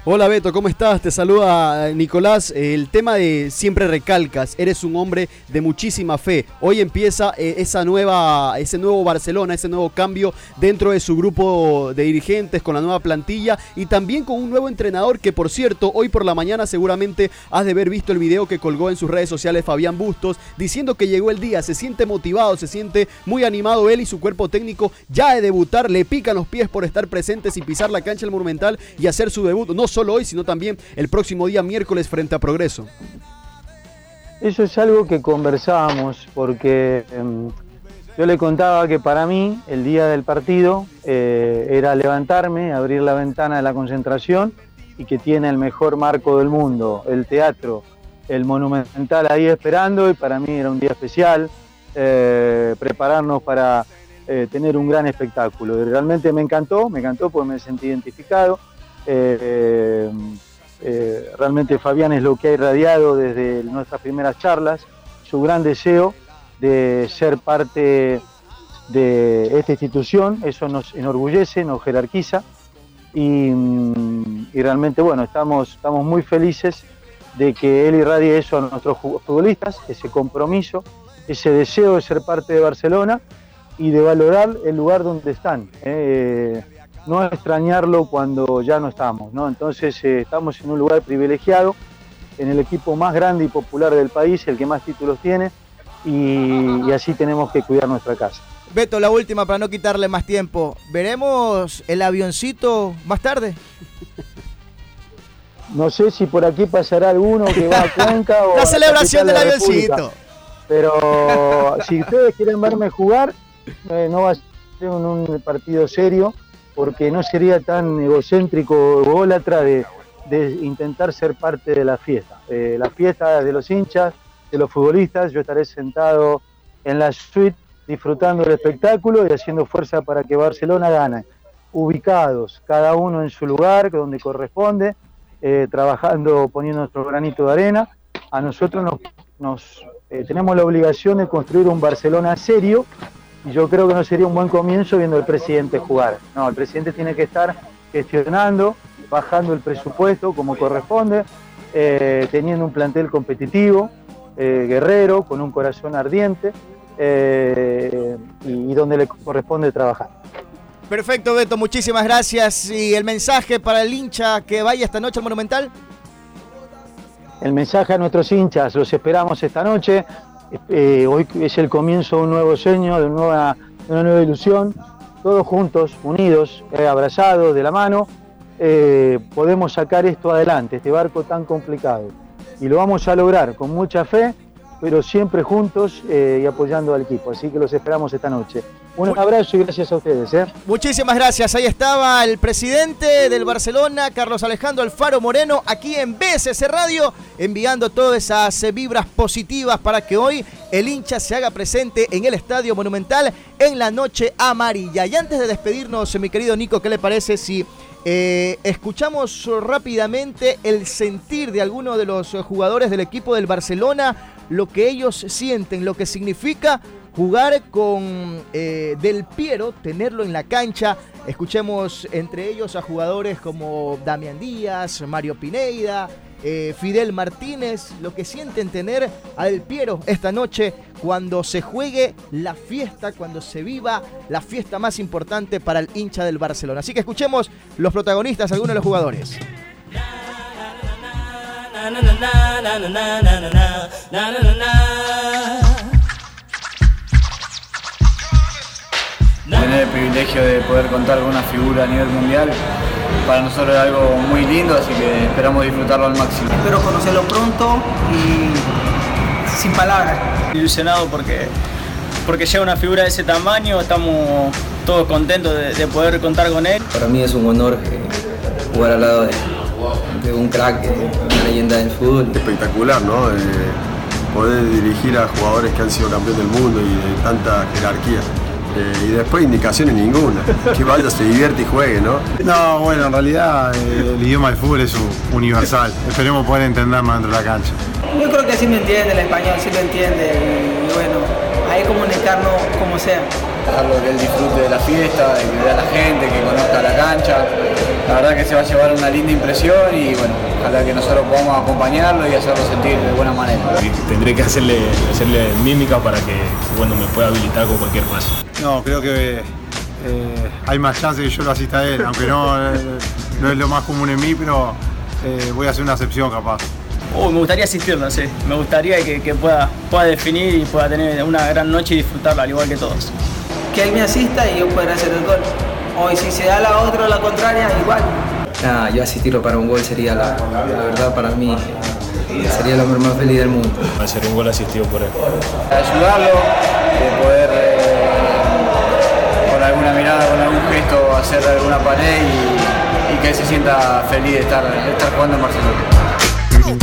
Hola Beto, ¿cómo estás? Te saluda Nicolás. El tema de siempre recalcas, eres un hombre de muchísima fe. Hoy empieza eh, esa nueva, ese nuevo Barcelona, ese nuevo cambio dentro de su grupo de dirigentes con la nueva plantilla y también con un nuevo entrenador que por cierto, hoy por la mañana seguramente has de haber visto el video que colgó en sus redes sociales Fabián Bustos diciendo que llegó el día, se siente motivado, se siente muy animado él y su cuerpo técnico ya de debutar, le pican los pies por estar presentes y pisar la cancha del Monumental y hacer su debut. Solo hoy, sino también el próximo día miércoles frente a Progreso. Eso es algo que conversábamos porque em, yo le contaba que para mí el día del partido eh, era levantarme, abrir la ventana de la concentración y que tiene el mejor marco del mundo, el teatro, el monumental ahí esperando y para mí era un día especial, eh, prepararnos para eh, tener un gran espectáculo. Y realmente me encantó, me encantó porque me sentí identificado eh, eh, realmente Fabián es lo que ha irradiado desde nuestras primeras charlas, su gran deseo de ser parte de esta institución, eso nos enorgullece, nos jerarquiza y, realmente bueno, estamos, estamos muy felices de que él irradie eso a nuestros futbolistas, ese compromiso, ese deseo de ser parte de Barcelona y de valorar el lugar donde están. ¿eh? No extrañarlo cuando ya no estamos, ¿no? Entonces eh, estamos en un lugar privilegiado, en el equipo más grande y popular del país, el que más títulos tiene, y, así tenemos que cuidar nuestra casa. Beto, la última para no quitarle más tiempo. ¿Veremos el avioncito más tarde? No sé si por aquí pasará alguno que va a Cuenca o... La celebración del avioncito. Pero si ustedes quieren verme jugar, eh, no va a ser un partido serio porque no sería tan egocéntrico o ególatra de, intentar ser parte de la fiesta. Eh, la fiesta de los hinchas, de los futbolistas, yo estaré sentado en la suite disfrutando del espectáculo y haciendo fuerza para que Barcelona gane. Ubicados, cada uno en su lugar, donde corresponde, eh, trabajando, poniendo nuestro granito de arena. A nosotros nos, eh, tenemos la obligación de construir un Barcelona serio y yo creo que no sería un buen comienzo viendo al presidente jugar. No, el presidente tiene que estar gestionando, bajando el presupuesto como corresponde, eh, teniendo un plantel competitivo, eh, guerrero, con un corazón ardiente eh, y, donde le corresponde trabajar. Perfecto, Beto, muchísimas gracias. ¿Y el mensaje para el hincha que vaya esta noche al Monumental? El mensaje a nuestros hinchas, los esperamos esta noche. Hoy es el comienzo de un nuevo sueño, de una nueva, ilusión. Todos juntos, unidos, abrazados, de la mano, podemos sacar esto adelante, este barco tan complicado y lo vamos a lograr con mucha fe, pero siempre juntos eh, y apoyando al equipo. Así que los esperamos esta noche. Un abrazo y gracias a ustedes. ¿eh? Muchísimas gracias. Ahí estaba el presidente del Barcelona, Carlos Alejandro Alfaro Moreno, aquí en BSC Radio, enviando todas esas vibras positivas para que hoy el hincha se haga presente en el Estadio Monumental en la noche amarilla. Y antes de despedirnos, mi querido Nico, ¿qué le parece si eh, escuchamos rápidamente el sentir de algunos de los jugadores del equipo del Barcelona, lo que ellos sienten, lo que significa jugar con eh, Del Piero, tenerlo en la cancha. Escuchemos entre ellos a jugadores como Damián Díaz, Mario Pineida, eh, Fidel Martínez, lo que sienten tener a Del Piero esta noche cuando se juegue la fiesta, cuando se viva la fiesta más importante para el hincha del Barcelona. Así que escuchemos los protagonistas, algunos de los jugadores. Tener el privilegio de poder contar con una figura a nivel mundial para nosotros es algo muy lindo, así que esperamos disfrutarlo al máximo. Espero conocerlo pronto y sin palabras. Ilusionado porque, porque llega una figura de ese tamaño, estamos todos contentos de, poder contar con él. Para mí es un honor eh, jugar al lado de, un crack, una leyenda del fútbol. Espectacular, ¿no? poder dirigir a jugadores que han sido campeones del mundo y de tanta jerarquía. Eh, y después indicaciones ninguna. Que vaya, se divierte y juegue, ¿no? No, bueno, en realidad eh, el idioma del fútbol es universal. Esperemos poder entenderlo dentro de la cancha. Yo creo que sí me entiende el español, sí lo entiende. Y, bueno, ahí comunicarnos como sea. Dejarlo que él disfrute de la fiesta, que vea a la gente, que conozca la cancha. La verdad que se va a llevar una linda impresión y bueno, ojalá que nosotros podamos acompañarlo y hacerlo sentir de buena manera. Tendré que hacerle, hacerle mímica para que bueno, me pueda habilitar con cualquier paso. No, creo que eh, hay más chance que yo lo asista a él, aunque no, eh, no es lo más común en mí, pero eh, voy a hacer una excepción capaz. Oh, me gustaría asistirlo, sí. Me gustaría que, pueda, pueda definir y pueda tener una gran noche y disfrutarla al igual que todos. Que él me asista y yo pueda hacer el gol. O si se da la otra o la contraria, igual. Nada, yo asistirlo para un gol sería la, verdad para mí sería el hombre más feliz del mundo. Va a ser un gol asistido por él. Ayudarlo, poder alguna mirada, con algún gesto, hacer alguna pared y, que se sienta feliz de estar, estar jugando en Barcelona.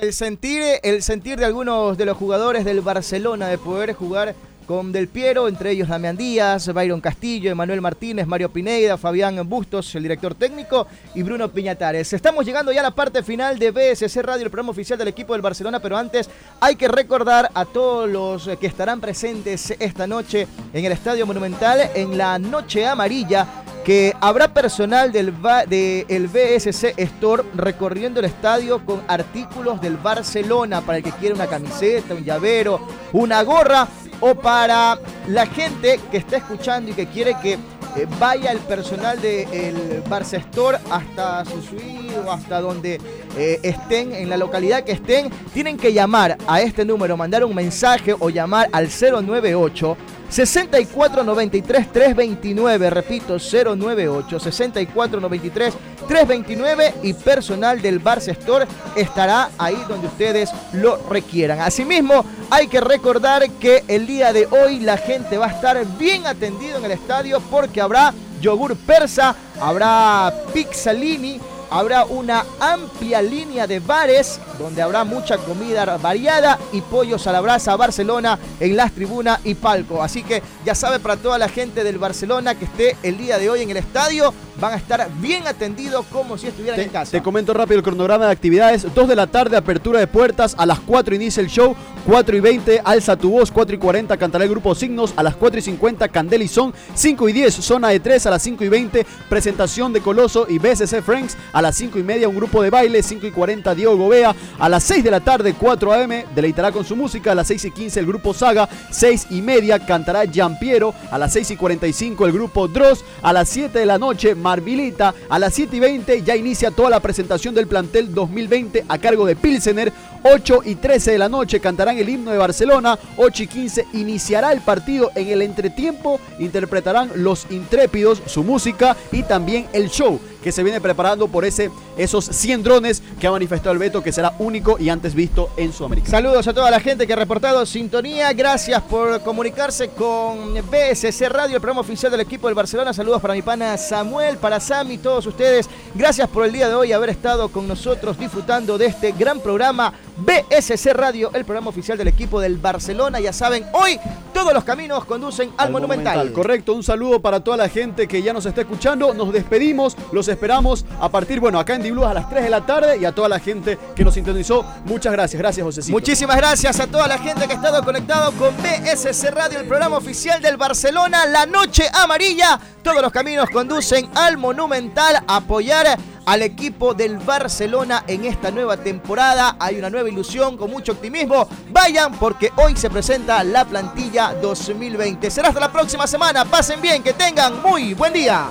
El sentir, el sentir de algunos de los jugadores del Barcelona de poder jugar con Del Piero, entre ellos Damián Díaz, Byron Castillo, Emanuel Martínez, Mario Pineida, Fabián Bustos, el director técnico, y Bruno Piñatares. Estamos llegando ya a la parte final de BSC Radio, el programa oficial del equipo del Barcelona, pero antes hay que recordar a todos los que estarán presentes esta noche en el Estadio Monumental en la Noche Amarilla que habrá personal del de BSC Store recorriendo el estadio con artículos del Barcelona para el que quiera una camiseta, un llavero, una gorra o para la gente que está escuchando y que quiere que eh, vaya el personal del de Barça Store hasta su suite o hasta donde eh, estén, en la localidad que estén, tienen que llamar a este número, mandar un mensaje o llamar al 098 6493 329, repito, 098 6493 329 y personal del Barça Store estará ahí donde ustedes lo requieran. Asimismo, hay que recordar que el día de hoy la gente va a estar bien atendido en el estadio porque habrá yogur persa, habrá pizzalini, habrá una amplia línea de bares donde habrá mucha comida variada y pollos a la brasa Barcelona en las tribunas y palco. Así que ya sabe para toda la gente del Barcelona que esté el día de hoy en el estadio, van a estar bien atendidos como si estuvieran en casa. Te comento rápido el cronograma de actividades. 2 de la tarde, apertura de puertas. A las 4 inicia el show. 4 y 20, alza tu voz. 4 y 40, cantará el grupo Signos. A las 4 y 50, Candel y Son. 5 y 10, zona de 3. A las 5 y 20, presentación de Coloso y BSC Franks. A las 5 y media, un grupo de baile. 5 y 40, Diego Gobea. A las 6 de la tarde, 4 AM, deleitará con su música. A las 6 y 15, el grupo Saga. 6 y media, cantará Piero. A las 6 y 45, el grupo Dross. A las 7 de la noche, Marvilita. A las 7 y 20, ya inicia toda la presentación del plantel 2020 a cargo de Pilsener. 8 y 13 de la noche cantarán el himno de Barcelona. 8 y 15 iniciará el partido en el entretiempo. Interpretarán Los Intrépidos, su música y también el show que se viene preparando por ese, esos 100 drones que ha manifestado el Beto que será único y antes visto en Sudamérica. Saludos a toda la gente que ha reportado sintonía. Gracias por comunicarse con BSC Radio, el programa oficial del equipo del Barcelona. Saludos para mi pana Samuel, para Sammy, todos ustedes. Gracias por el día de hoy haber estado con nosotros disfrutando de este gran programa BSC Radio, el programa oficial del equipo del Barcelona. Ya saben, hoy todos los caminos conducen al, Monumental. Correcto, un saludo para toda la gente que ya nos está escuchando. Nos despedimos, los esperamos a partir, bueno, acá en Diblus a las 3 de la tarde y a toda la gente que nos sintonizó. Muchas gracias, gracias José. Muchísimas gracias a toda la gente que ha estado conectado con BSC Radio, el programa oficial del Barcelona, La Noche Amarilla. Todos los caminos conducen al Monumental apoyar al equipo del Barcelona en esta nueva temporada. Hay una nueva ilusión con mucho optimismo. Vayan porque hoy se presenta la plantilla 2020. Será hasta la próxima semana. Pasen bien, que tengan muy buen día.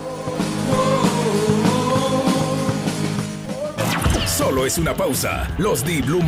Solo es una pausa. Los Di Blue